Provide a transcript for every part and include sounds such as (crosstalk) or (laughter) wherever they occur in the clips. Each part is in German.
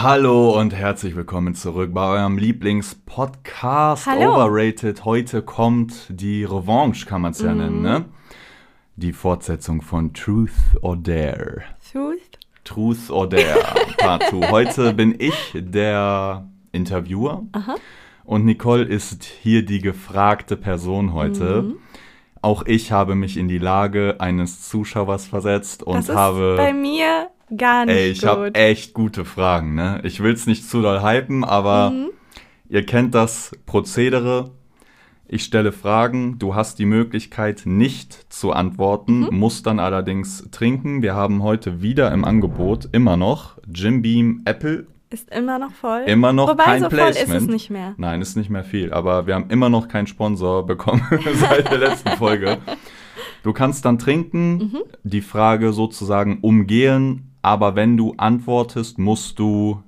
Hallo und herzlich willkommen zurück bei eurem Lieblingspodcast Hallo. Overrated. Heute kommt die Revanche, kann man es ja Mhm. nennen, ne? Die Fortsetzung von Truth or Dare. Truth? Truth or Dare, (laughs) Part 2. Heute bin ich der Interviewer Aha. und Nicole ist hier die gefragte Person heute. Mhm. Auch ich habe mich in die Lage eines Zuschauers versetzt und das ist habe. bei mir gar nicht Ey, ich habe echt gute Fragen, ne? Ich will es nicht zu doll hypen, aber Mhm. ihr kennt das Prozedere. Ich stelle Fragen, du hast die Möglichkeit nicht zu antworten, Mhm. musst dann allerdings trinken. Wir haben heute wieder im Angebot immer noch Jim Beam Apple. Ist immer noch voll. Immer noch Wobei, kein so voll Placement. ist es nicht mehr. Nein, ist nicht mehr viel, aber wir haben immer noch keinen Sponsor bekommen (laughs) seit der letzten Folge. Du kannst dann trinken, Mhm. die Frage sozusagen umgehen, aber wenn du antwortest, musst du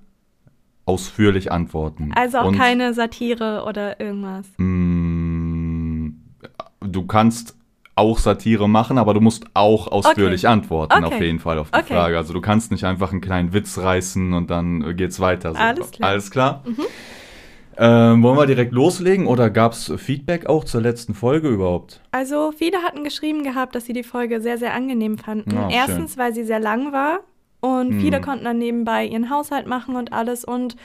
ausführlich antworten. Also auch Und, keine Satire oder irgendwas. mh, du kannst auch Satire machen, aber du musst auch ausführlich antworten, Okay. auf jeden Fall auf die Okay. Frage. Also du kannst nicht einfach einen kleinen Witz reißen und dann geht's weiter. So. Alles klar. Mhm. Alles klar? Ähm, wollen wir direkt loslegen oder gab es Feedback auch zur letzten Folge überhaupt? Also viele hatten geschrieben gehabt, dass sie die Folge sehr, sehr angenehm fanden. Schön. Erstens, weil sie sehr lang war und Hm. viele konnten dann nebenbei ihren Haushalt machen und alles und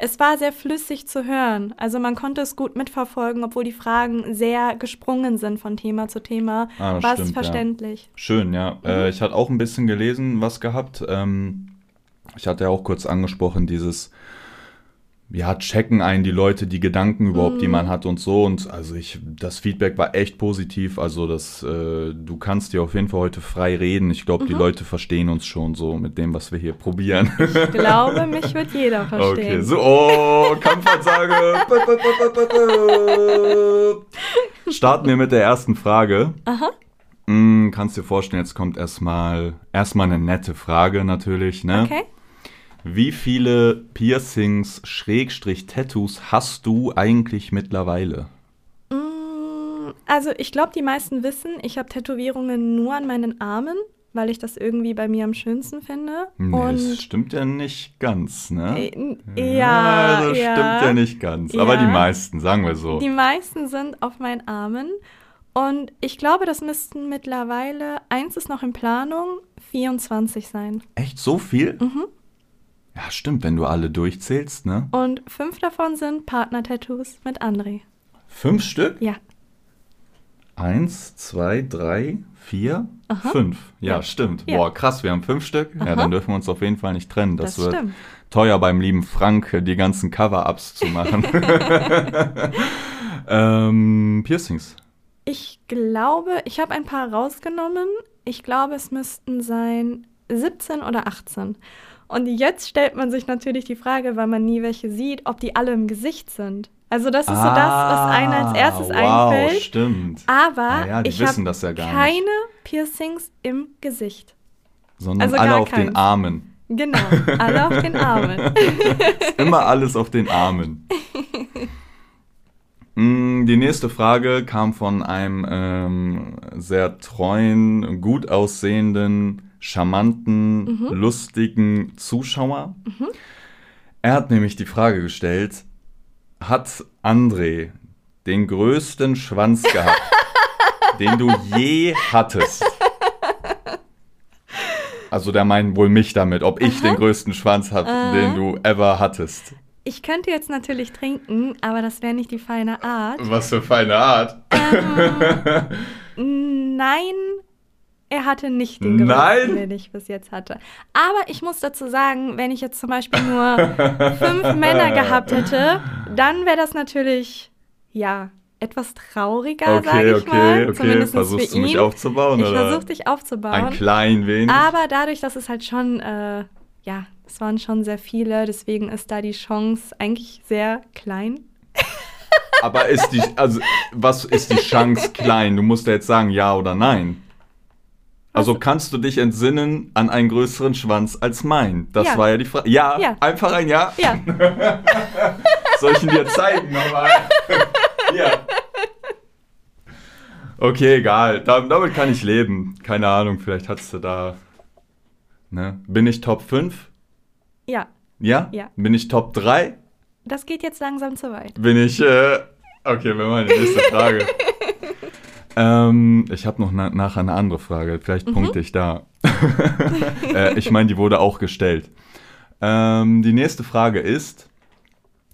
es war sehr flüssig zu hören. Also man konnte es gut mitverfolgen, obwohl die Fragen sehr gesprungen sind von Thema zu Thema. Ah, war es ja. verständlich. Schön, ja. Mhm. Äh, ich hatte auch ein bisschen gelesen, was gehabt. Ähm, ich hatte ja auch kurz angesprochen, dieses, ja, checken einen die Leute die Gedanken überhaupt, die Mhm. man hat und so. Und also ich, das Feedback war echt positiv. Also das, äh, du kannst dir auf jeden Fall heute frei reden. Ich glaube, die Mhm. Leute verstehen uns schon so mit dem, was wir hier probieren. Ich glaube, (laughs) mich wird jeder verstehen. Okay, so, oh, Kampfansage. (laughs) Starten wir mit der ersten Frage. Aha. Mm, kannst dir vorstellen, jetzt kommt erstmal erstmal eine nette Frage natürlich, ne? Okay. Wie viele Piercings Schrägstrich Tattoos hast du eigentlich mittlerweile? Mm, Also ich glaube, die meisten wissen, ich habe Tätowierungen nur an meinen Armen, weil ich das irgendwie bei mir am schönsten finde. Nee, Und das stimmt ja nicht ganz, ne? äh, n- ja, das ja. stimmt ja nicht ganz. Aber Ja. die meisten, sagen wir so. Die meisten sind auf meinen Armen. Und ich glaube, das müssten mittlerweile, eins ist noch in Planung, 24 sein. Echt so viel? Mhm. Ja, stimmt, wenn du alle durchzählst, ne? Und fünf davon sind Partner-Tattoos mit André. Fünf Stück? Ja. Eins, zwei, drei, vier, Aha. fünf. Ja, Ja. stimmt. Ja. Boah, krass, wir haben fünf Stück. Ja, Aha. dann dürfen wir uns auf jeden Fall nicht trennen. Das, Das wird stimmt. teuer beim lieben Frank, die ganzen Cover-Ups zu machen. (laughs) ähm, Piercings. Ich glaube, ich habe ein paar rausgenommen. Ich glaube, es müssten sein 17 oder 18. Und jetzt stellt man sich natürlich die Frage, weil man nie welche sieht, ob die alle im Gesicht sind. Also das ist so das, was einem als erstes Ah, wow, einfällt. stimmt. Aber Ah ja, die ich wissen ja gar keine nicht. Piercings im Gesicht. Sondern also alle auf den keins. Armen. Genau, (laughs) alle auf den Armen. (laughs) Immer alles auf den Armen. Mm, Die nächste Frage kam von einem ähm, sehr treuen, gut aussehenden, charmanten, Mhm. lustigen Zuschauer. Er hat nämlich die Frage gestellt, hat André den größten Schwanz gehabt, (laughs) den du je hattest? Also der meint wohl mich damit, ob ich den größten Schwanz habe, Aha. den du ever hattest. Ich könnte jetzt natürlich trinken, aber das wäre nicht die feine Art. Was für feine Art. (laughs) Nein, er hatte nicht den größten, den ich bis jetzt hatte. Aber ich muss dazu sagen, wenn ich jetzt zum Beispiel nur fünf (laughs) Männer gehabt hätte, dann wäre das natürlich, ja, etwas trauriger, sage Okay, ich okay, mal. okay. Zumindest Versuchst du mich aufzubauen, ich oder? versuche dich aufzubauen. Ein klein wenig. Aber dadurch, dass es halt schon, äh, ja, es waren schon sehr viele, deswegen ist da die Chance eigentlich sehr klein. Aber ist die, also, was ist die Chance (laughs) klein? Du musst ja jetzt sagen, ja oder nein. Also kannst du dich entsinnen an einen größeren Schwanz als mein? Das Ja. war ja die Frage. Ja, Ja. einfach ein Ja. Ja, (laughs) Soll ich ihn dir zeigen nochmal? (laughs) ja. Okay, egal. Da, damit kann ich leben. Keine Ahnung, vielleicht hattest du da. Ne? Bin ich Top 5? ja. Ja? Ja. Bin ich Top 3? Das geht jetzt langsam zu weit. Bin ich, äh, okay, wir machen die nächste Frage. (laughs) ähm, ich habe noch na nachher eine andere Frage, vielleicht punkte ich da. (laughs) äh, ich meine, die wurde auch gestellt. Ähm, die nächste Frage ist,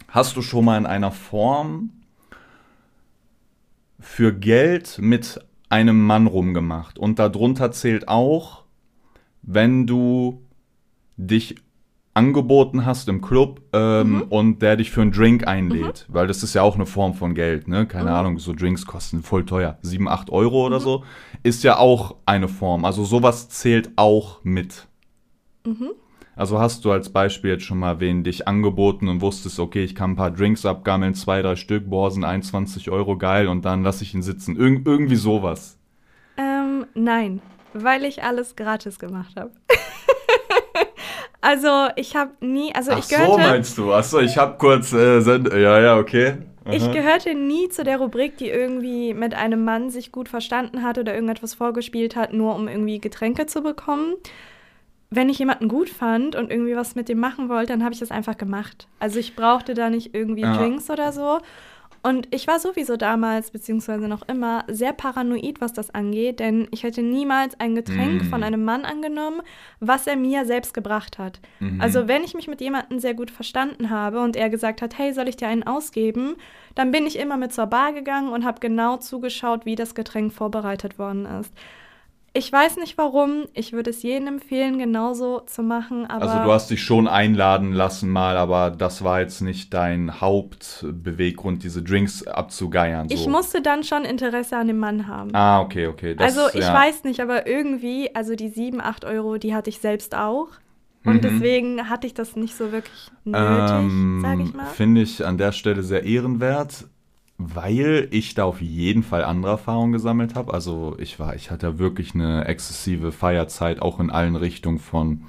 hast du schon mal in einer Form für Geld mit einem Mann rumgemacht? Und darunter zählt auch, wenn du dich angeboten hast im Club ähm, und der dich für einen Drink einlädt, weil das ist ja auch eine Form von Geld, ne? Keine Ahnung, so Drinks kosten voll teuer, 7, 8 Euro oder so, ist ja auch eine Form. Also sowas zählt auch mit. Also hast du als Beispiel jetzt schon mal wen dich angeboten und wusstest, okay, ich kann ein paar Drinks abgammeln, zwei, drei Stück, boah, sind 21 Euro, geil, und dann lasse ich ihn sitzen. Irg irgendwie sowas. Ähm, nein, weil ich alles gratis gemacht habe. (laughs) also ich habe nie, also Ach ich so gehörte, meinst du? Achso, ich habe kurz, äh, Send ja, ja, okay. ich gehörte nie zu der Rubrik, die irgendwie mit einem Mann sich gut verstanden hat oder irgendetwas vorgespielt hat, nur um irgendwie Getränke zu bekommen. Wenn ich jemanden gut fand und irgendwie was mit dem machen wollte, dann habe ich das einfach gemacht. Also ich brauchte da nicht irgendwie Ja. Drinks oder so. Und ich war sowieso damals, beziehungsweise noch immer, sehr paranoid, was das angeht, denn ich hätte niemals ein Getränk Mm. von einem Mann angenommen, was er mir selbst gebracht hat. Mhm. Also wenn ich mich mit jemandem sehr gut verstanden habe und er gesagt hat, hey, soll ich dir einen ausgeben, dann bin ich immer mit zur Bar gegangen und habe genau zugeschaut, wie das Getränk vorbereitet worden ist. Ich weiß nicht warum, ich würde es jedem empfehlen, genauso zu machen, aber Also du hast dich schon einladen lassen mal, aber das war jetzt nicht dein Hauptbeweggrund, diese Drinks abzugeiern. So. ich musste dann schon Interesse an dem Mann haben. Ah, okay, okay. Das, also ich ja. weiß nicht, aber irgendwie, also die 7, 8 Euro, die hatte ich selbst auch. Und Mhm. deswegen hatte ich das nicht so wirklich nötig, ähm, sage ich mal. Finde ich an der Stelle sehr ehrenwert, weil ich da auf jeden Fall andere Erfahrungen gesammelt habe. Also ich war, ich hatte wirklich eine exzessive Feierzeit, auch in allen Richtungen von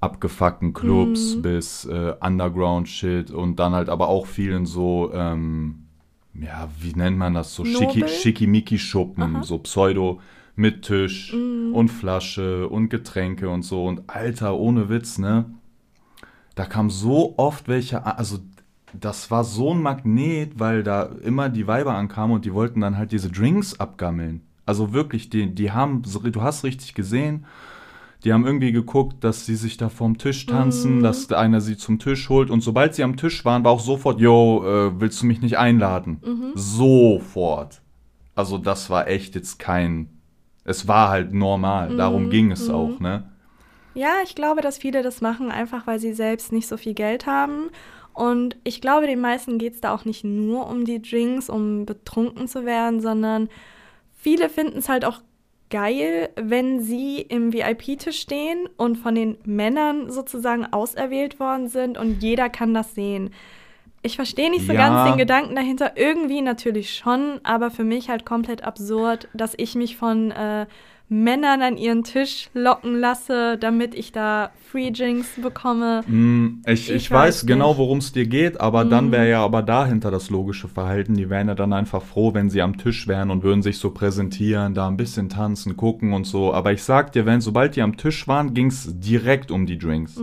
abgefuckten Clubs Mhm. bis äh, Underground-Shit und dann halt aber auch vielen so, ähm, ja, wie nennt man das? So schicki? Schickimicki-Schuppen, so Pseudo mit Tisch Mhm. und Flasche und Getränke und so. Und Alter, ohne Witz, ne? Da kam so oft welche, also das war so ein Magnet, weil da immer die Weiber ankamen und die wollten dann halt diese Drinks abgammeln. Also wirklich, die, die haben, du hast richtig gesehen, die haben irgendwie geguckt, dass sie sich da vorm Tisch tanzen, Mhm. dass einer sie zum Tisch holt und sobald sie am Tisch waren, war auch sofort, yo, äh, willst du mich nicht einladen? Mhm. Sofort. Also das war echt jetzt kein, es war halt normal, darum Mhm, ging es mhm. auch, ne? Ja, ich glaube, dass viele das machen, einfach weil sie selbst nicht so viel Geld haben. Und ich glaube, den meisten geht es da auch nicht nur um die Drinks, um betrunken zu werden, sondern viele finden es halt auch geil, wenn sie im VIP-Tisch stehen und von den Männern sozusagen auserwählt worden sind und jeder kann das sehen. Ich verstehe nicht so Ja. ganz den Gedanken dahinter. Irgendwie natürlich schon, aber für mich halt komplett absurd, dass ich mich von äh, Männern an ihren Tisch locken lasse, damit ich da Free Drinks bekomme. Mm, Ich, ich, Ich weiß, weiß genau, worum es dir geht, aber dann Mhm. wäre ja aber dahinter das logische Verhalten. Die wären ja dann einfach froh, wenn sie am Tisch wären und würden sich so präsentieren, da ein bisschen tanzen, gucken und so. Aber ich sag dir, wenn sobald die am Tisch waren, ging es direkt um die Drinks.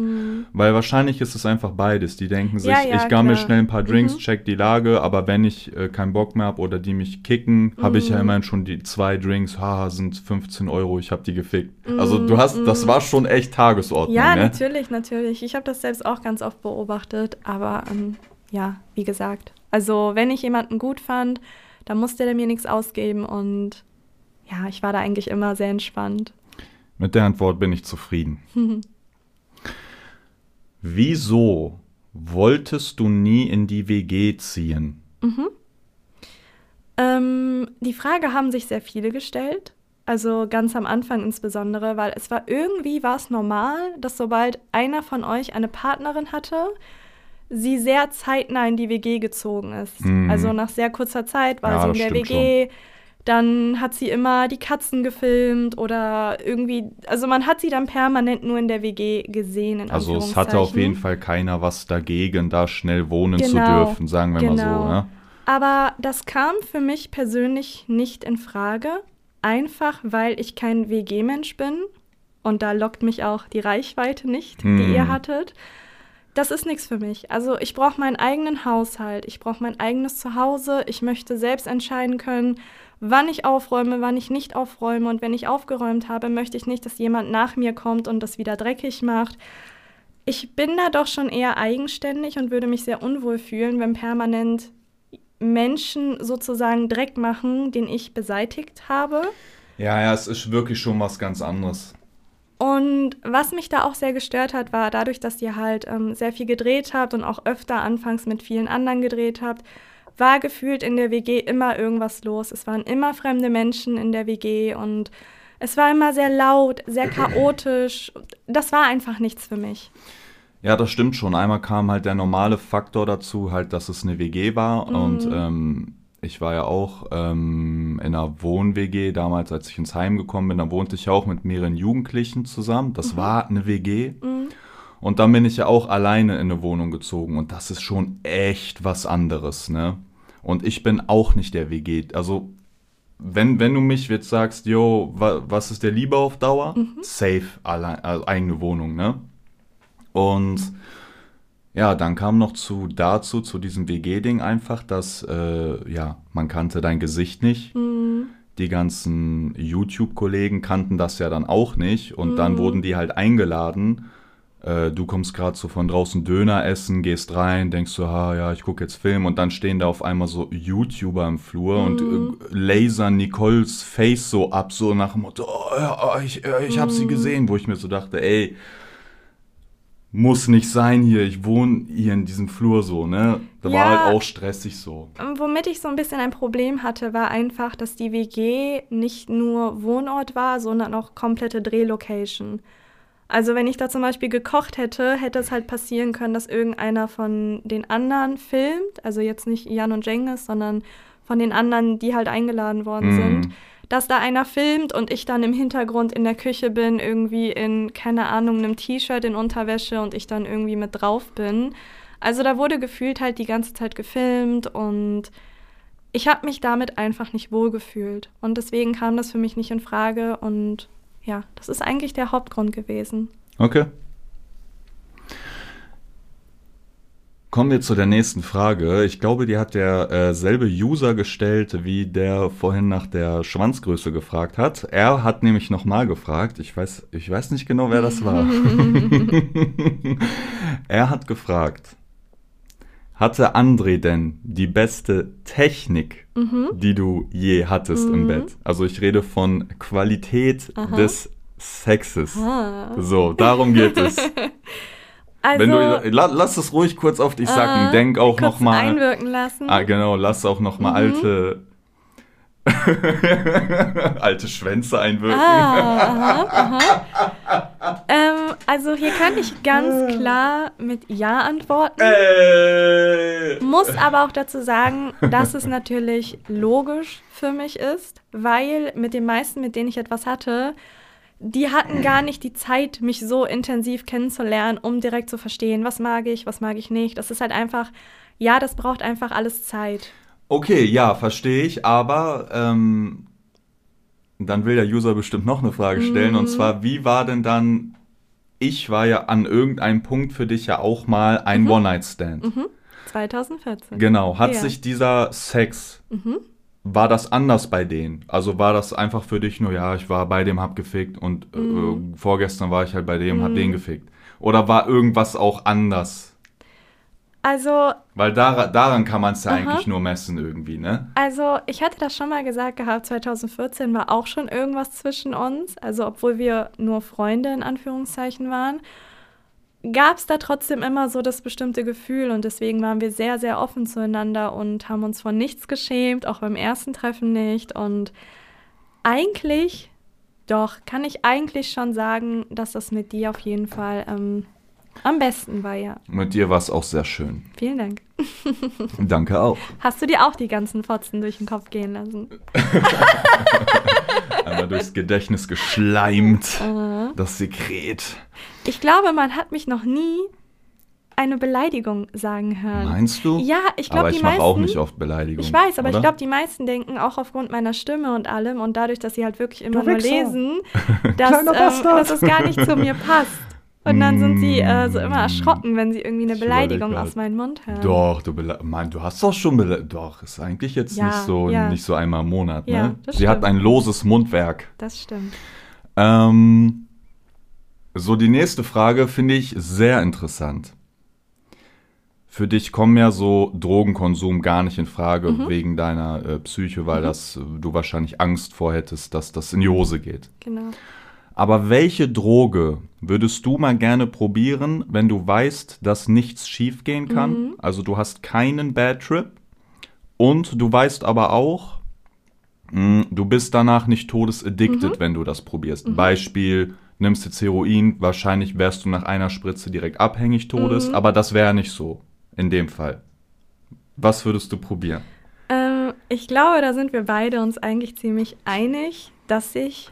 Weil wahrscheinlich ist es einfach beides. Die denken sich. Ja, ja, ich gammel klar. schnell ein paar Drinks, Mhm. check die Lage, aber wenn ich äh, keinen Bock mehr habe oder die mich kicken, habe ich ja Mhm. immerhin schon die zwei Drinks, haha, sind 15 Euro, ich habe die gefickt. Also du hast, das war schon echt Tagesordnung, Mhm. Ja, ne? natürlich, natürlich. Ich habe das selbst auch ganz oft beobachtet, aber ähm, ja, wie gesagt. Also, wenn ich jemanden gut fand, dann musste der mir nichts ausgeben und ja, ich war da eigentlich immer sehr entspannt. Mit der Antwort bin ich zufrieden. (laughs) Wieso wolltest du nie in die WG ziehen? Ähm, die Frage haben sich sehr viele gestellt. Also ganz am Anfang insbesondere, weil es war irgendwie war es normal, dass sobald einer von euch eine Partnerin hatte, sie sehr zeitnah in die WG gezogen ist. Mhm. Also nach sehr kurzer Zeit war Ja, sie in der WG. Dann hat sie immer die Katzen gefilmt oder irgendwie, also man hat sie dann permanent nur in der WG gesehen. Also es hatte auf jeden Fall keiner was dagegen, da schnell wohnen zu Genau, dürfen, sagen wir mal so. genau. Ne? Aber das kam für mich persönlich nicht in Frage, einfach weil ich kein WG-Mensch bin. Und da lockt mich auch die Reichweite nicht, die Hm. ihr hattet. das ist nichts für mich. Also ich brauche meinen eigenen Haushalt, ich brauche mein eigenes Zuhause, ich möchte selbst entscheiden können, wann ich aufräume, wann ich nicht aufräume. Und wenn ich aufgeräumt habe, möchte ich nicht, dass jemand nach mir kommt und das wieder dreckig macht. Ich bin da doch schon eher eigenständig und würde mich sehr unwohl fühlen, wenn permanent Menschen sozusagen Dreck machen, den ich beseitigt habe. Ja, ja, es ist wirklich schon was ganz anderes. Und was mich da auch sehr gestört hat, war dadurch, dass ihr halt ähm, sehr viel gedreht habt und auch öfter anfangs mit vielen anderen gedreht habt, war gefühlt in der WG immer irgendwas los. Es waren immer fremde Menschen in der WG und es war immer sehr laut, sehr chaotisch. Das war einfach nichts für mich. Ja, das stimmt schon. Einmal kam halt der normale Faktor dazu, halt, dass es eine WG war mhm. und ähm, ich war ja auch ähm, in einer Wohn-WG damals, als ich ins Heim gekommen bin. Da wohnte ich auch mit mehreren Jugendlichen zusammen. Das mhm. war eine WG. Mhm. Und dann bin ich ja auch alleine in eine Wohnung gezogen. Und das ist schon echt was anderes, ne? Und ich bin auch nicht der WG. Also, wenn, wenn du mich jetzt sagst, yo, wa, was ist der Liebe auf Dauer? Mhm. Safe, allein, also eigene Wohnung, ne? Und ja, dann kam noch zu dazu, zu diesem WG-Ding einfach, dass, äh, ja, man kannte dein Gesicht nicht. Mhm. Die ganzen YouTube-Kollegen kannten das ja dann auch nicht. Und mhm. dann wurden die halt eingeladen. Äh, du kommst gerade so von draußen Döner essen, gehst rein, denkst so, ah ja, ich gucke jetzt Film. Und dann stehen da auf einmal so YouTuber im Flur mhm. und äh, lasern Nicoles Face so ab, so nach dem Motto, oh, ja, ich, ich habe sie mhm. gesehen. Wo ich mir so dachte, ey, muss nicht sein hier, ich wohne hier in diesem Flur so, ne? Da ja, war halt auch stressig so. Womit ich so ein bisschen ein Problem hatte, war einfach, dass die WG nicht nur Wohnort war, sondern auch komplette Drehlocation. Also wenn ich da zum Beispiel gekocht hätte, hätte es halt passieren können, dass irgendeiner von den anderen filmt, also jetzt nicht Jan und Jengis, sondern von den anderen, die halt eingeladen worden mm. sind dass da einer filmt und ich dann im Hintergrund in der Küche bin, irgendwie in, keine Ahnung, einem T-Shirt in Unterwäsche und ich dann irgendwie mit drauf bin. Also da wurde gefühlt halt die ganze Zeit gefilmt und ich habe mich damit einfach nicht wohlgefühlt. Und deswegen kam das für mich nicht in Frage und ja, das ist eigentlich der Hauptgrund gewesen. Okay. Kommen wir zu der nächsten Frage. Ich glaube, die hat der äh, selbe User gestellt, wie der vorhin nach der Schwanzgröße gefragt hat. Er hat nämlich nochmal gefragt. Ich weiß, ich weiß nicht genau, wer das war. (laughs) er hat gefragt, hatte André denn die beste Technik, mhm. die du je hattest mhm. im Bett? Also ich rede von Qualität Aha. des Sexes. Ah. So, darum geht es. (laughs) Also, Wenn du, la, lass es ruhig kurz auf dich sacken. Äh, Denk auch noch mal. einwirken lassen. Ah, genau, lass auch noch mal mhm. alte (laughs) alte Schwänze einwirken. Ah, aha, aha. ähm, also hier kann ich ganz klar mit Ja antworten. Äh. Muss aber auch dazu sagen, dass es natürlich logisch für mich ist, weil mit den meisten, mit denen ich etwas hatte, die hatten gar nicht die Zeit, mich so intensiv kennenzulernen, um direkt zu verstehen, was mag ich, was mag ich nicht. Das ist halt einfach, ja, das braucht einfach alles Zeit. Okay, ja, verstehe ich, aber ähm, dann will der User bestimmt noch eine Frage stellen, mhm. und zwar, wie war denn dann, ich war ja an irgendeinem Punkt für dich ja auch mal ein mhm. One-Night-Stand. Mhm. 2014. Genau, hat ja. sich dieser Sex mhm war das anders bei denen? Also war das einfach für dich nur, ja, ich war bei dem, hab gefickt und mm. äh, vorgestern war ich halt bei dem, mm. hab den mhm. gefickt? Oder war irgendwas auch anders? Also. Weil dar daran kann man es ja aha. eigentlich nur messen irgendwie, ne? Also, ich hatte das schon mal gesagt gehabt, 2014 war auch schon irgendwas zwischen uns. Also, obwohl wir nur Freunde in Anführungszeichen waren gab es da trotzdem immer so das bestimmte Gefühl und deswegen waren wir sehr, sehr offen zueinander und haben uns von nichts geschämt, auch beim ersten Treffen nicht. Und eigentlich, doch, kann ich eigentlich schon sagen, dass das mit dir auf jeden Fall ähm, am besten war, ja. Mit dir war es auch sehr schön. Vielen Dank. (laughs) Danke auch. Hast du dir auch die ganzen Fotzen durch den Kopf gehen lassen? (laughs) Einmal durchs Gedächtnis geschleimt. Uh. Das Sekret. Ich glaube, man hat mich noch nie eine Beleidigung sagen hören. Meinst du? Ja, ich glaube, die meisten. Aber ich mache auch nicht oft Beleidigungen. Ich weiß, aber oder? ich glaube, die meisten denken auch aufgrund meiner Stimme und allem und dadurch, dass sie halt wirklich immer nur lesen, (laughs) dass, ähm, dass es gar nicht zu mir passt. Und dann sind sie äh, so Mm. immer erschrocken, wenn sie irgendwie eine Ich Beleidigung aus meinem Mund hören. Doch, du, Mann, du hast doch schon bele- Doch, ist eigentlich jetzt Ja, nicht, so, ja. nicht so einmal im Monat. Ja, Ne? Sie hat stimmt. ein loses Mundwerk. Das stimmt. Ähm, so, die nächste Frage finde ich sehr interessant. Für dich kommen ja so Drogenkonsum gar nicht in Frage Mhm. wegen deiner äh, Psyche, weil das, äh, du wahrscheinlich Angst vor hättest, dass das in die Hose geht. Genau. Aber welche Droge würdest du mal gerne probieren, wenn du weißt, dass nichts schiefgehen kann? Mhm. Also du hast keinen Bad Trip und du weißt aber auch, mh, du bist danach nicht todesaddicted, wenn du das probierst. Beispiel, nimmst jetzt Heroin, wahrscheinlich wärst du nach einer Spritze direkt abhängig todes, aber das wäre nicht so in dem Fall. Was würdest du probieren? Ähm, ich glaube, da sind wir beide uns eigentlich ziemlich einig, dass ich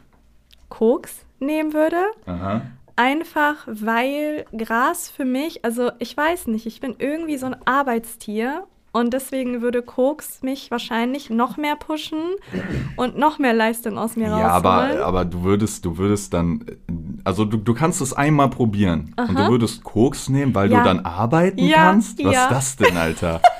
Koks nehmen würde. Aha. Einfach weil Gras für mich, also ich weiß nicht, ich bin irgendwie so ein Arbeitstier und deswegen würde Koks mich wahrscheinlich noch mehr pushen und noch mehr Leistung aus mir Ja, rausholen. aber, aber du würdest, du würdest dann, also du, du kannst es einmal probieren und du Aha. würdest Koks nehmen, weil Ja. du dann arbeiten Ja, kannst? Was ja. ist das denn, Alter? (laughs)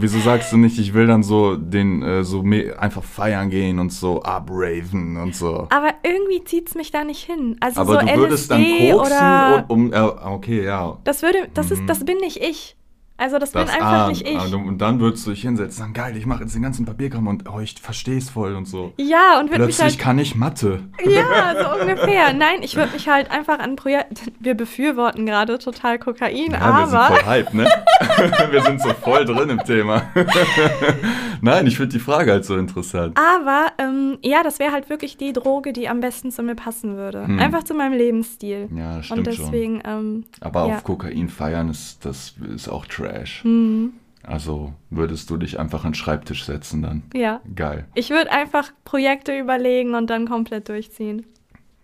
Wieso sagst du nicht, ich will dann so den, äh, so einfach feiern gehen und so abraven und so? Aber irgendwie zieht es mich da nicht hin. Also Aber so du LSD würdest dann koksen oder und um, äh, okay, ja. das würde, das Mhm. ist, das bin nicht ich. Also das, Das, bin einfach ah, nicht ich. ah, Und dann würdest du dich hinsetzen und sagen, geil, ich mache jetzt den ganzen Papierkram und oh, ich verstehe es voll und so. ja, und würde mich Plötzlich halt kann ich Mathe. Ja, so ungefähr. Nein, ich würde mich halt einfach an Projekt. (laughs) Wir befürworten gerade total Kokain, Ja, wir sind aber. voll hype, ne? (laughs) wir sind so voll drin im Thema. (laughs) Nein, ich finde die Frage halt so interessant. Aber ähm, ja, das wäre halt wirklich die Droge, die am besten zu mir passen würde. Hm. Einfach zu meinem Lebensstil. Ja, das Und stimmt schon. deswegen, ähm, Aber ja. auf Kokain feiern ist, das ist auch Trash. Hm, Also würdest du dich einfach an den Schreibtisch setzen dann. ja. Geil. Ich würde einfach Projekte überlegen und dann komplett durchziehen,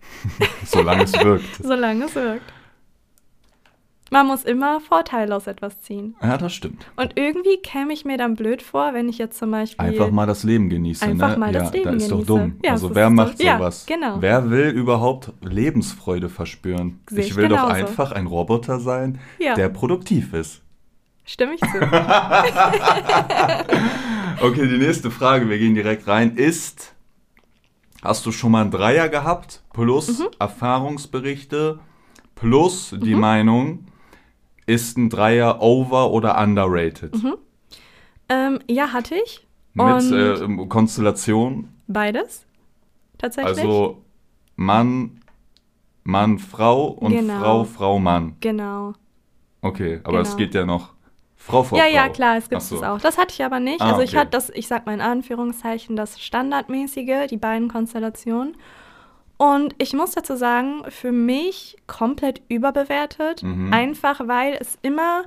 (laughs) Solange es wirkt. (laughs) solange es wirkt. Man muss immer Vorteile aus etwas ziehen. Ja, das stimmt. Und irgendwie käme ich mir dann blöd vor, wenn ich jetzt zum Beispiel. Einfach mal das Leben genießen, Einfach ne? mal ja, das Leben da ist doch genieße. dumm. Ja, also wer macht doch- ja, sowas? genau. Wer will überhaupt Lebensfreude verspüren? Sehe ich will doch genauso. einfach ein Roboter sein, Ja. der produktiv ist. Stimme ich zu. (laughs) Okay, die nächste Frage, wir gehen direkt rein, ist, hast du schon mal einen Dreier gehabt, plus Mhm. Erfahrungsberichte, plus die Meinung, ist ein Dreier over oder underrated? ähm, ja, hatte ich. Mit äh, Konstellation, beides. Tatsächlich. also Mann, Mann, Frau und Genau. Frau, Frau, Mann. genau. Okay, aber es Genau. geht ja noch Frau vor Ja, Frau. ja, klar, es gibt so. es auch. Das hatte ich aber nicht. Ah, also ich okay. hatte das, ich sag mal in Anführungszeichen, das Standardmäßige, die beiden Konstellationen. Und ich muss dazu sagen, für mich komplett überbewertet. Mhm. Einfach weil es immer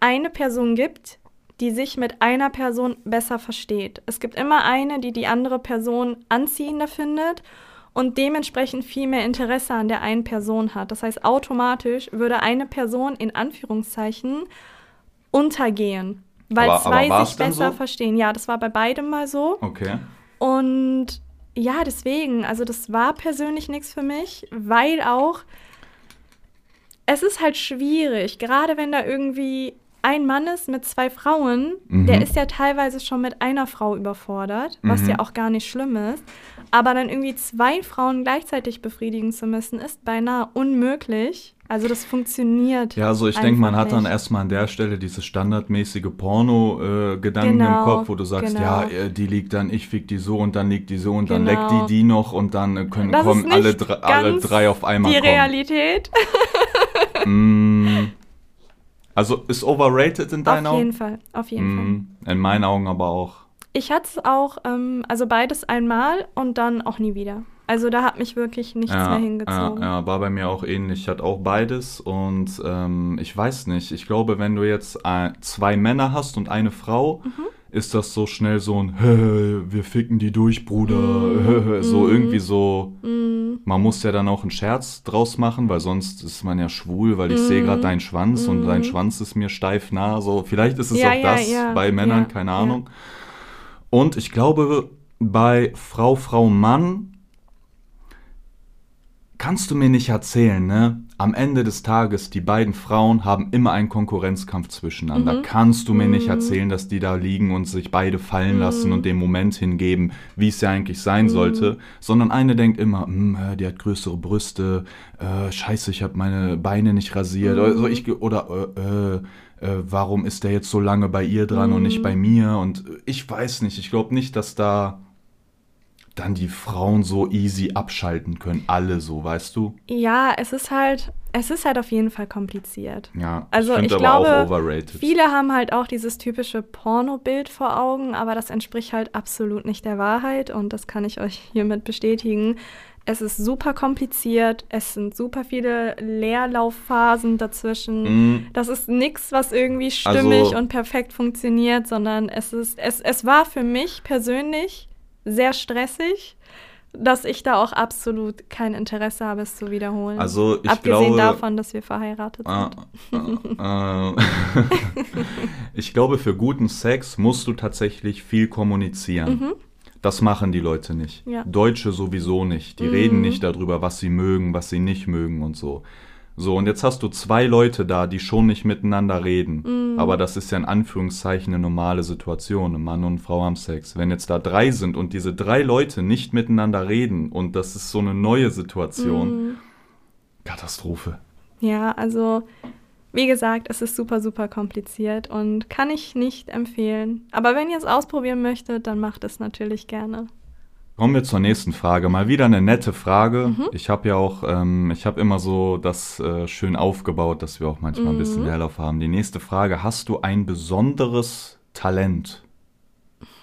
eine Person gibt, die sich mit einer Person besser versteht. Es gibt immer eine, die die andere Person anziehender findet und dementsprechend viel mehr Interesse an der einen Person hat. Das heißt, automatisch würde eine Person in Anführungszeichen untergehen, weil Aber- aber zwei war's sich besser so? verstehen. Ja, das war bei beidem mal so. Okay. Und ja, deswegen, also das war persönlich nichts für mich, weil auch es ist halt schwierig, gerade wenn da irgendwie ein Mann ist mit zwei Frauen, Mhm. der ist ja teilweise schon mit einer Frau überfordert, was Mhm. ja auch gar nicht schlimm ist. Aber dann irgendwie zwei Frauen gleichzeitig befriedigen zu müssen, ist beinahe unmöglich. Also das funktioniert. Ja, also ich denke, man hat dann erstmal an der Stelle dieses standardmäßige Porno-Gedanken Genau, im Kopf, wo du sagst, genau. ja, äh, die liegt dann, ich fick die so und dann liegt die so und dann Genau. leckt die die noch und dann äh, können, Das kommen alle, dre alle drei auf einmal Die kommen. Realität. (laughs) Mm, also ist overrated in deinen Auf jeden Augen? Fall, auf jeden Fall. Mm, in meinen Augen aber auch. Ich hatte es auch, ähm, also beides einmal und dann auch nie wieder. Also da hat mich wirklich nichts ja, mehr hingezogen. Ja, ja, war bei mir auch ähnlich. Ich hatte auch beides und ähm, ich weiß nicht. Ich glaube, wenn du jetzt äh, zwei Männer hast und eine Frau, Mhm. ist das so schnell so ein "Hä, (laughs) wir ficken die durch, Bruder. Mhm. (laughs) So Mhm. irgendwie so. Man muss ja dann auch einen Scherz draus machen, weil sonst ist man ja schwul, weil ich Mhm. sehe gerade deinen Schwanz und Mhm. dein Schwanz ist mir steif nah. So, vielleicht ist es Ja, auch das bei Männern, keine. Ahnung. Und ich glaube, bei Frau, Frau, Mann kannst du mir nicht erzählen, ne? am Ende des Tages, die beiden Frauen haben immer einen Konkurrenzkampf zwischeneinander. Mhm. Kannst du mir nicht erzählen, dass die da liegen und sich beide fallen lassen und den Moment hingeben, wie es ja eigentlich sein sollte, sondern eine denkt immer, "Hm, äh, die hat größere Brüste, äh, scheiße, ich habe meine Beine nicht rasiert, oder, ich, oder äh, äh, äh, warum ist der jetzt so lange bei ihr dran und nicht bei mir? Und ich weiß nicht, ich glaube nicht, dass da dann die Frauen so easy abschalten können, alle so, weißt du? Ja, es ist halt, es ist halt auf jeden Fall kompliziert. Ja, Also ich, aber glaube, auch overrated. viele haben halt auch dieses typische Porno-Bild vor Augen, aber das entspricht halt absolut nicht der Wahrheit und das kann ich euch hiermit bestätigen. Es ist super kompliziert, es sind super viele Leerlaufphasen dazwischen. Mm, Das ist nichts, was irgendwie stimmig Also- und perfekt funktioniert, sondern es ist, es, es war für mich persönlich sehr stressig, dass ich da auch absolut kein Interesse habe, es zu wiederholen. Also ich Abgesehen glaube, davon, dass wir verheiratet Ah, sind. äh, äh, (laughs) ich glaube, für guten Sex musst du tatsächlich viel kommunizieren. Das machen die Leute nicht. Mhm. Ja. Deutsche sowieso nicht. Die Mhm. reden nicht darüber, was sie mögen, was sie nicht mögen und so. So, und jetzt hast du zwei Leute da, die schon nicht miteinander reden. Mhm. Aber das ist ja in Anführungszeichen eine normale Situation. Ein Mann und eine Frau haben Sex. Wenn jetzt da drei sind und diese drei Leute nicht miteinander reden und das ist so eine neue Situation, Mhm. Katastrophe. Ja, also wie gesagt, es ist super, super kompliziert und kann ich nicht empfehlen. Aber wenn ihr es ausprobieren möchtet, dann macht es natürlich gerne. Kommen wir zur nächsten Frage. Mal wieder eine nette Frage. Mhm. Ich habe ja auch, ähm, ich habe immer so das äh, schön aufgebaut, dass wir auch manchmal ein bisschen Mhm. Leerlauf haben. Die nächste Frage: Hast du ein besonderes Talent?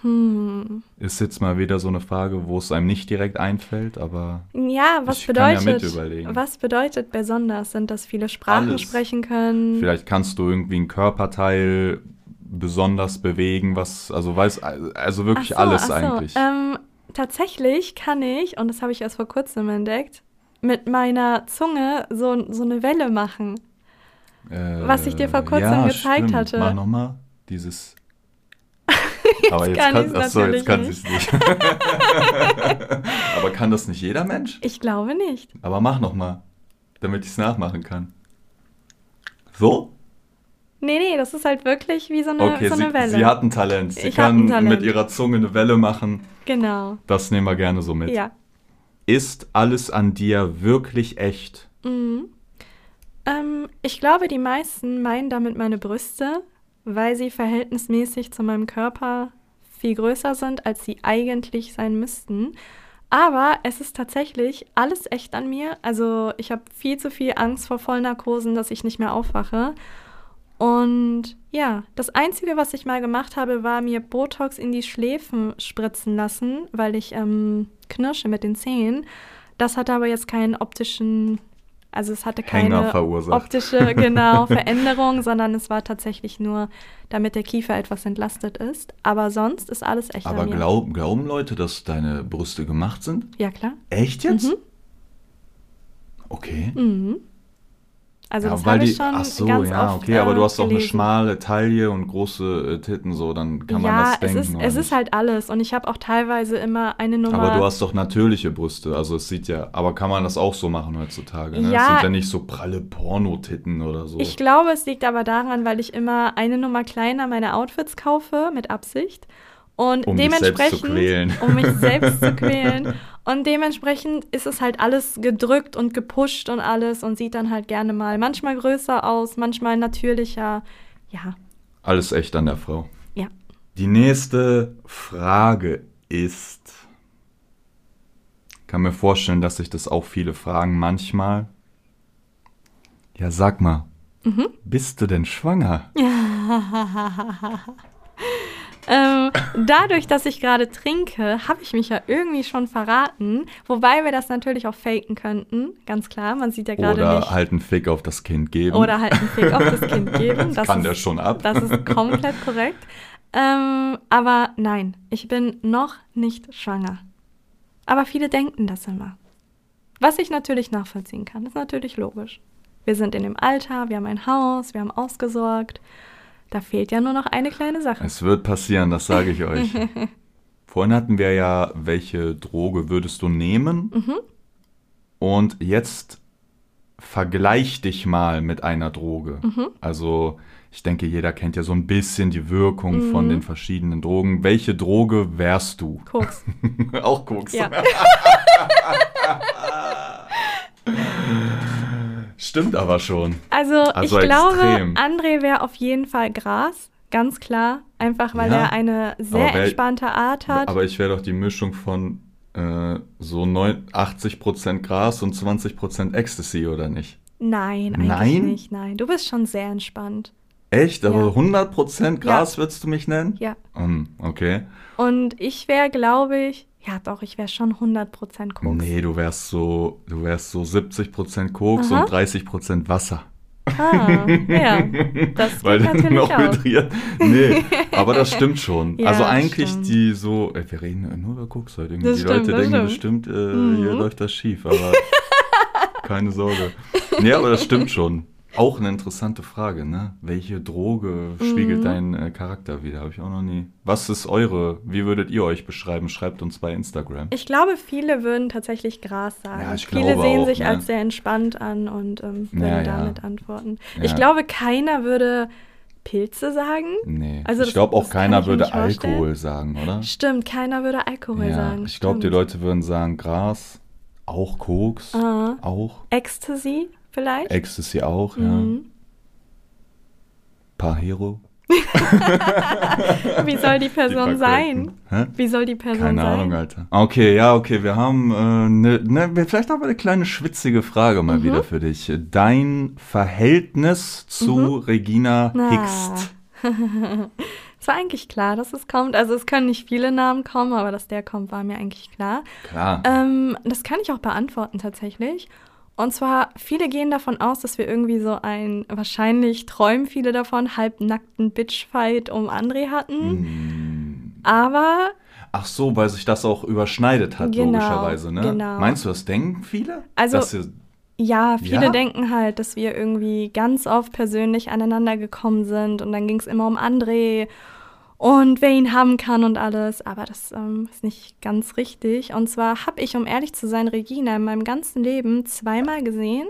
Hm. Ist jetzt mal wieder so eine Frage, wo es einem nicht direkt einfällt, aber Ja, was Ich kann ja bedeutet, mit überlegen. was bedeutet besonders? Sind das viele Sprachen Alles. sprechen können? vielleicht kannst du irgendwie ein Körperteil besonders bewegen, was, also weiß, also wirklich so, alles so. eigentlich. Ähm, tatsächlich kann ich, und das habe ich erst vor kurzem entdeckt, mit meiner Zunge so, so eine Welle machen. was ich dir vor kurzem ja, gezeigt stimmt. hatte. Mach nochmal dieses. Aber jetzt kann kann, achso, jetzt kann sie es nicht. (laughs) Aber kann das nicht jeder Mensch? Ich glaube nicht. Aber mach nochmal, damit ich es nachmachen kann. So? Nee, nee, das ist halt wirklich wie so eine, Okay, so eine sie, Welle. sie hat ein Talent. Sie Ich kann ein Talent. mit ihrer Zunge eine Welle machen. genau. Das nehmen wir gerne so mit. Ja. Ist alles an dir wirklich echt? Mhm. Ähm, ich glaube, die meisten meinen damit meine Brüste, weil sie verhältnismäßig zu meinem Körper viel größer sind, als sie eigentlich sein müssten. Aber es ist tatsächlich alles echt an mir. Also ich habe viel zu viel Angst vor Vollnarkosen, dass ich nicht mehr aufwache. Und ja, das Einzige, was ich mal gemacht habe, war mir Botox in die Schläfen spritzen lassen, weil ich ähm, knirsche mit den Zähnen. Das hatte aber jetzt keinen optischen, also es hatte keine optische genau, (laughs) Veränderung, sondern es war tatsächlich nur, damit der Kiefer etwas entlastet ist. Aber sonst ist alles echt Aber glaub, glauben Leute, dass deine Brüste gemacht sind? ja, klar. Echt jetzt? Mhm. Okay. Mhm. Also ja, das habe ich schon ach so, ganz ja, oft, okay, aber du hast auch eine schmale Taille und große äh, Titten, so, dann kann man ja, das denken. es ist, es ist halt alles. Und ich habe auch teilweise immer eine Nummer. aber du hast doch natürliche Brüste, also es sieht ja, aber kann man das auch so machen heutzutage, ne? Ja. Es sind ja nicht so pralle Pornotitten oder so. Ich glaube, es liegt aber daran, weil ich immer eine Nummer kleiner meine Outfits kaufe, mit Absicht. Und Um dementsprechend, um mich selbst zu (laughs) quälen. Und dementsprechend ist es halt alles gedrückt und gepusht und alles und sieht dann halt gerne mal manchmal größer aus, manchmal natürlicher. Ja, Alles echt an der Frau. ja. Die nächste Frage ist, kann mir vorstellen, dass sich das auch viele fragen manchmal. Ja, sag mal, Mhm. bist du denn schwanger? (laughs) Ähm, dadurch, dass ich gerade trinke, habe ich mich ja irgendwie schon verraten. Wobei wir das natürlich auch faken könnten. Ganz klar, man sieht ja gerade Oder nicht. halt einen Fick auf das Kind geben. Oder halt einen Fick auf das Kind (laughs) geben. das kann ist, der schon ab. Das ist komplett korrekt. Ähm, aber nein, ich bin noch nicht schwanger. Aber viele denken das immer. Was ich natürlich nachvollziehen kann, ist natürlich logisch. Wir sind in dem Alter, wir haben ein Haus, wir haben ausgesorgt. Da fehlt ja nur noch eine kleine Sache. Es wird passieren, das sage ich euch. (laughs) Vorhin hatten wir ja, welche Droge würdest du nehmen? Mhm. Und jetzt vergleich dich mal mit einer Droge. Mhm. Also ich denke, jeder kennt ja so ein bisschen die Wirkung Mhm. von den verschiedenen Drogen. Welche Droge wärst du? Koks. (laughs) Auch Koks. Ja. (laughs) Stimmt aber schon. Also, Also ich glaube, extrem. André wäre auf jeden Fall Gras, ganz klar. Einfach weil Ja. er eine sehr wer- entspannte Art hat. Aber ich wäre doch die Mischung von äh, so neun- 80% Gras und 20% Ecstasy, oder nicht? Nein, eigentlich Nein? nicht. Nein, du bist schon sehr entspannt. Echt? Aber Ja. 100% Gras würdest du mich nennen? Ja. Hm, okay. Und ich wäre, glaube ich, ja doch, ich wäre schon 100% Koks. Nee, du wärst so, du wärst so 70% Koks Aha. und 30% Wasser. Ah, ja, das (laughs) Weil geht dann natürlich noch auch. hydriert. Nee, aber das (laughs) stimmt schon. Ja, also eigentlich stimmt. die so, ey, wir reden nur über Koks heute. Irgendwie. Das die stimmt, Leute das denken stimmt. bestimmt, äh, hier Mhm. läuft das schief, aber (laughs) keine Sorge. Nee, aber das stimmt schon. Auch eine interessante Frage, ne? Welche Droge spiegelt Mhm. deinen äh, Charakter wieder? Habe ich auch noch nie. Was ist eure? Wie würdet ihr euch beschreiben? Schreibt uns bei Instagram. Ich glaube, viele würden tatsächlich Gras sagen. Ja, ich viele sehen auch, sich ne? als sehr entspannt an und ähm, würden Ja, ja. damit antworten. Ja. Ich glaube, keiner würde Pilze sagen. Nee. Also ich glaube auch keiner würde. Alkohol sagen, oder? Stimmt, keiner würde Alkohol Ja, sagen. ich glaube, die. Leute würden sagen Gras, auch Koks, Ah. auch Ecstasy vielleicht? Ecstasy auch, ja. Mhm. Pahero. (laughs) Wie soll die Person Die sein? Hä? Wie soll die Person Keine sein? Ahnung, Alter. Okay, ja, okay, wir haben äh, ne, ne, vielleicht aber eine kleine schwitzige Frage mal Mhm. wieder für dich. Dein Verhältnis zu Regina Mhm. Na. Hickst. (laughs) Es war eigentlich klar, dass es kommt. Also es können nicht viele Namen kommen, aber dass der kommt, war mir eigentlich klar. Klar. Ähm, das kann ich auch beantworten tatsächlich. Und zwar, viele gehen davon aus, dass wir irgendwie so ein, wahrscheinlich träumen viele davon, halbnackten Bitchfight um André hatten. Hm. Aber Ach so, weil sich das auch überschneidet hat, Genau, logischerweise, ne? genau. Meinst du, das denken viele? Also- ja, viele Ja? denken halt, dass wir irgendwie ganz oft persönlich aneinander gekommen sind und dann ging es immer um André und wer ihn haben kann und alles. Aber das ähm, ist nicht ganz richtig. Und zwar habe ich, um ehrlich zu sein, Regina in meinem ganzen Leben zweimal gesehen.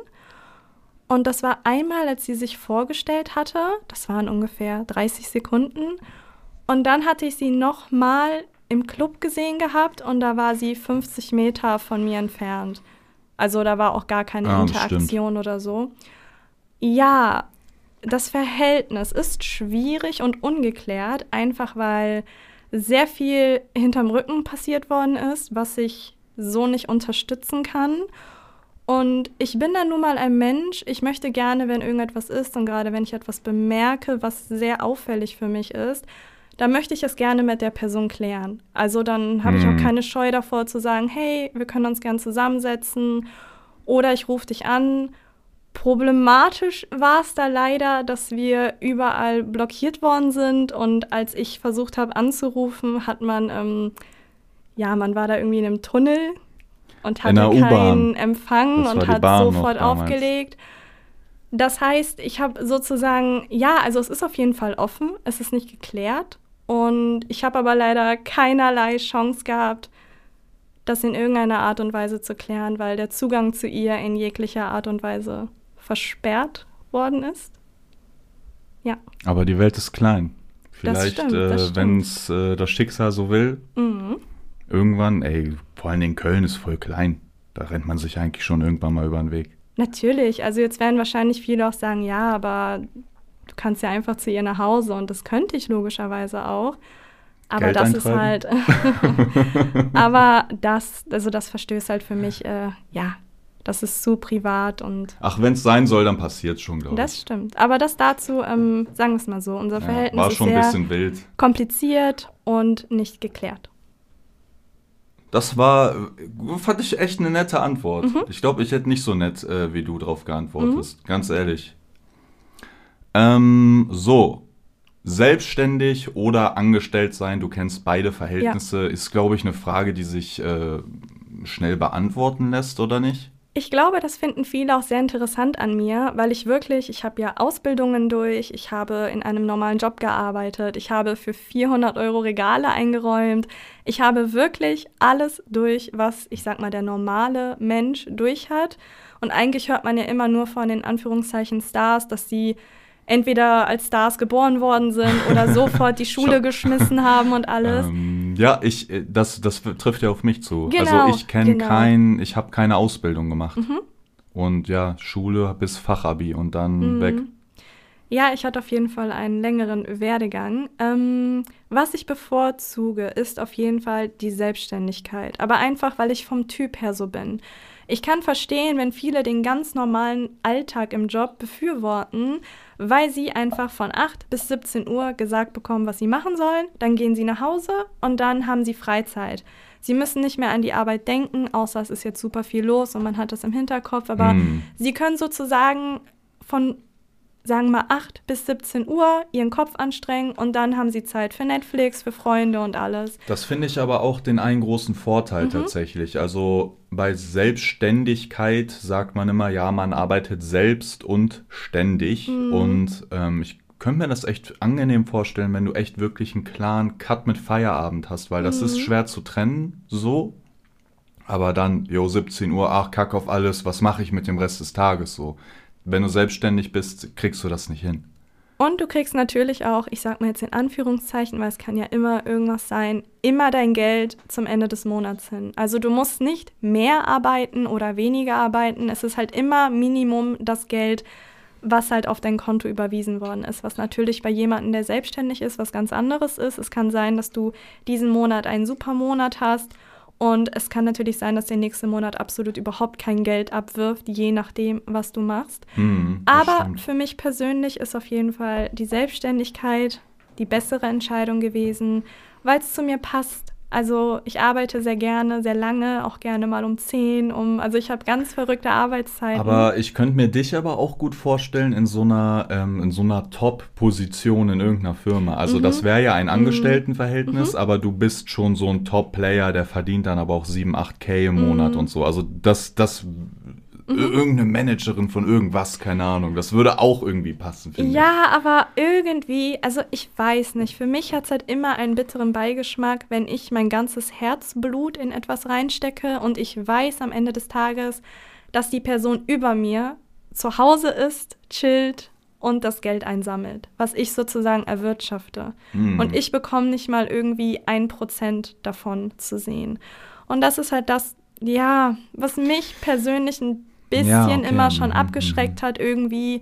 Und das war einmal, als sie sich vorgestellt hatte. Das waren ungefähr 30 Sekunden. Und dann hatte ich sie nochmal im Club gesehen gehabt und da war sie 50 Meter von mir entfernt. Also da war auch gar keine Ah, das Interaktion oder so. Ja, das Verhältnis ist schwierig und ungeklärt, einfach weil sehr viel hinterm Rücken passiert worden ist, was ich so nicht unterstützen kann. Und ich bin dann nun mal ein Mensch. Ich möchte gerne, wenn irgendetwas ist und gerade wenn ich etwas bemerke, was sehr auffällig für mich ist, dann möchte ich es gerne mit der Person klären. Also dann habe ich Hm. auch keine Scheu davor zu sagen, hey, wir können uns gern zusammensetzen oder ich rufe dich an. Problematisch war es da leider, dass wir überall blockiert worden sind. Und als ich versucht habe anzurufen, hat man, ähm, ja, man war da irgendwie in einem Tunnel und hatte keinen Empfang Das und hat Bahn sofort aufgelegt. Das heißt, ich habe sozusagen, ja, also es ist auf jeden Fall offen, es ist nicht geklärt. Und ich habe aber leider keinerlei Chance gehabt, das in irgendeiner Art und Weise zu klären, weil der Zugang zu ihr in jeglicher Art und Weise versperrt worden ist. Ja. aber die Welt ist klein. Vielleicht, äh, wenn es äh, das Schicksal so will, Mhm. irgendwann, ey, vor allen Dingen Köln ist voll klein. Da rennt man sich eigentlich schon irgendwann mal über den Weg. Natürlich, also jetzt werden wahrscheinlich viele auch sagen, ja, aber du kannst ja einfach zu ihr nach Hause und das könnte ich logischerweise auch. Aber Geld das ist halt, (laughs) (laughs) aber das, also das verstößt halt für mich, äh, ja, das ist zu privat und Ach, wenn es sein soll, dann passiert schon, glaube ich. das stimmt. Aber das dazu, ähm, sagen wir es mal so, unser Ja, Verhältnis war ist schon ein sehr bisschen wild. kompliziert und nicht geklärt. Das war, äh, fand ich echt eine nette Antwort. Mhm. Ich glaube, ich hätte nicht so nett, äh, wie du drauf geantwortest. Ganz ehrlich. Ähm, so. Selbstständig oder angestellt sein, du kennst beide Verhältnisse, ist, glaube ich, eine Frage, die sich äh, schnell beantworten lässt, oder nicht? Ich glaube, das finden viele auch sehr interessant an mir, weil ich wirklich, ich habe ja Ausbildungen durch, ich habe in einem normalen Job gearbeitet, ich habe für 400 Euro Regale eingeräumt, ich habe wirklich alles durch, was, ich sag mal, der normale Mensch durch hat. Und eigentlich hört man ja immer nur von den Anführungszeichen Stars, dass sie entweder als Stars geboren worden sind oder (laughs) sofort die Schule geschmissen haben und alles. Ähm, ja, ich, äh, das, das trifft ja auf mich zu. Genau, also ich kenne genau. kein, ich habe keine Ausbildung gemacht. Mhm. Und ja, Schule bis Fachabi und dann Mhm. weg. Ja, ich hatte auf jeden Fall einen längeren Werdegang. Ähm, was ich bevorzuge, ist auf jeden Fall die Selbstständigkeit. Aber einfach, weil ich vom Typ her so bin. Ich kann verstehen, wenn viele den ganz normalen Alltag im Job befürworten, weil sie einfach von 8 bis 17 Uhr gesagt bekommen, was sie machen sollen. Dann gehen sie nach Hause und dann haben sie Freizeit. Sie müssen nicht mehr an die Arbeit denken, außer es ist jetzt super viel los und man hat das im Hinterkopf. Aber Hm. sie können sozusagen von sagen wir mal 8 bis 17 Uhr ihren Kopf anstrengen und dann haben sie Zeit für Netflix, für Freunde und alles. Das finde ich aber auch den einen großen Vorteil Mhm. tatsächlich. Also bei Selbstständigkeit sagt man immer, ja, man arbeitet selbst und ständig. Mhm. Und ähm, ich könnte mir das echt angenehm vorstellen, wenn du echt wirklich einen klaren Cut mit Feierabend hast, weil das Mhm. ist schwer zu trennen, so. Aber dann, jo, 17 Uhr, ach, kack auf alles, was mache ich mit dem Rest des Tages so? Wenn du selbstständig bist, kriegst du das nicht hin. Und du kriegst natürlich auch, ich sag mal jetzt in Anführungszeichen, weil es kann ja immer irgendwas sein, immer dein Geld zum Ende des Monats hin. Also du musst nicht mehr arbeiten oder weniger arbeiten. Es ist halt immer Minimum das Geld, was halt auf dein Konto überwiesen worden ist. Was natürlich bei jemandem, der selbstständig ist, was ganz anderes ist. Es kann sein, dass du diesen Monat einen super Monat hast. Und es kann natürlich sein, dass der nächste Monat absolut überhaupt kein Geld abwirft, je nachdem, was du machst. Hm, Aber stimmt. für mich persönlich ist auf jeden Fall die Selbstständigkeit die bessere Entscheidung gewesen, weil es zu mir passt. Also ich arbeite sehr gerne, sehr lange, auch gerne mal um 10, um, also ich habe ganz verrückte Arbeitszeiten. Aber ich könnte mir dich aber auch gut vorstellen in so einer, ähm, in so einer Top-Position in irgendeiner Firma. Also Mhm. das wäre ja ein Angestelltenverhältnis, aber du bist schon so ein Top-Player, der verdient dann aber auch 7, 8K im Monat Mhm. und so. Also das, das, irgendeine Managerin von irgendwas, keine Ahnung, das würde auch irgendwie passen, finde ich. Ja, aber irgendwie, also ich weiß nicht, für mich hat es halt immer einen bitteren Beigeschmack, wenn ich mein ganzes Herzblut in etwas reinstecke und ich weiß am Ende des Tages, dass die Person über mir zu Hause ist, chillt und das Geld einsammelt, was ich sozusagen erwirtschafte. Hm. Und ich bekomme nicht mal irgendwie ein Prozent davon zu sehen. Und das ist halt das, ja, was mich persönlich ein bisschen Ja, okay. immer schon Mhm, abgeschreckt hat, irgendwie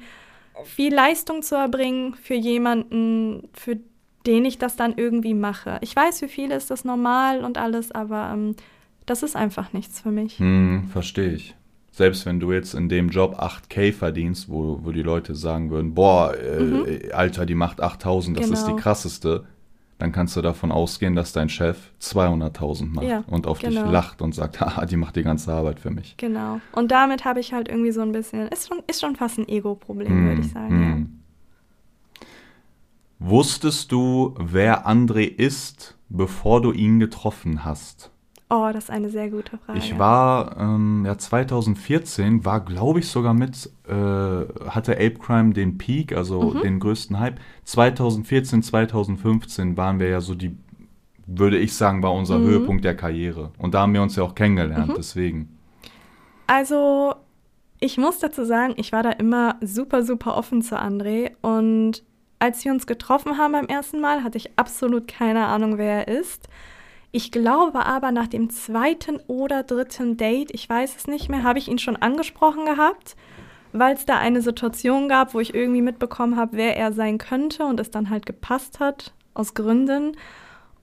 viel Leistung zu erbringen für jemanden, für den ich das dann irgendwie mache. Ich weiß, für viele ist das normal und alles, aber ähm, das ist einfach nichts für mich. Hm, verstehe ich. Selbst wenn du jetzt in dem Job 8K verdienst, wo, wo die Leute sagen würden, boah, äh, Alter, die macht 8000, das ist die Mhm. Genau. krasseste, dann kannst du davon ausgehen, dass dein Chef 200.000 macht Ja, und auf dich genau. lacht und sagt, (laughs) haha, die macht die ganze Arbeit für mich. Genau. Und damit habe ich halt irgendwie so ein bisschen, ist schon, ist schon fast ein Ego-Problem, Hm, würde ich sagen. hm. Wusstest du, wer André ist, bevor du ihn getroffen hast? Oh, das ist eine sehr gute Frage. Ich war, ähm, ja, 2014, war, glaube ich, sogar mit, äh, hatte Ape Crime den Peak, also Mhm. den größten Hype. 2014, 2015 waren wir ja so die, würde ich sagen, war unser Mhm. Höhepunkt der Karriere. Und da haben wir uns ja auch kennengelernt, Mhm. deswegen. Also, ich muss dazu sagen, ich war da immer super, super offen zu André. Und als wir uns getroffen haben beim ersten Mal, hatte ich absolut keine Ahnung, wer er ist. Ich glaube aber nach dem zweiten oder dritten Date, ich weiß es nicht mehr, habe ich ihn schon angesprochen gehabt, weil es da eine Situation gab, wo ich irgendwie mitbekommen habe, wer er sein könnte und es dann halt gepasst hat, aus Gründen.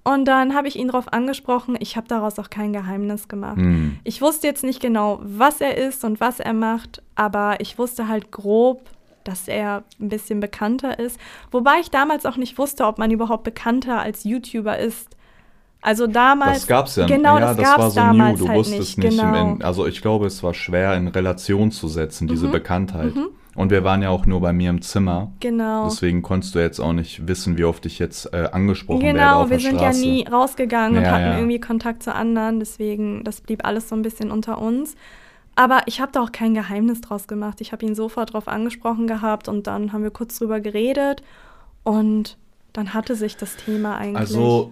Und dann habe ich ihn darauf angesprochen, ich habe daraus auch kein Geheimnis gemacht. Hm. Ich wusste jetzt nicht genau, was er ist und was er macht, aber ich wusste halt grob, dass er ein bisschen bekannter ist. Wobei ich damals auch nicht wusste, ob man überhaupt bekannter als YouTuber ist. Also damals. Das gab's ja. Genau, ja, das, das war so damals new. Du halt wusstest nicht. nicht. im Genau. End- also ich glaube, es war schwer in Relation zu setzen, diese Mhm. Bekanntheit. Und wir waren ja auch nur bei mir im Zimmer. genau. Deswegen konntest du jetzt auch nicht wissen, wie oft ich jetzt äh, angesprochen werde Genau, wir sind Straße. ja nie rausgegangen und Ja, hatten ja. irgendwie Kontakt zu anderen, deswegen, das blieb alles so ein bisschen unter uns. Aber ich habe da auch kein Geheimnis draus gemacht. Ich habe ihn sofort drauf angesprochen gehabt und dann haben wir kurz drüber geredet und dann hatte sich das Thema eigentlich. Also,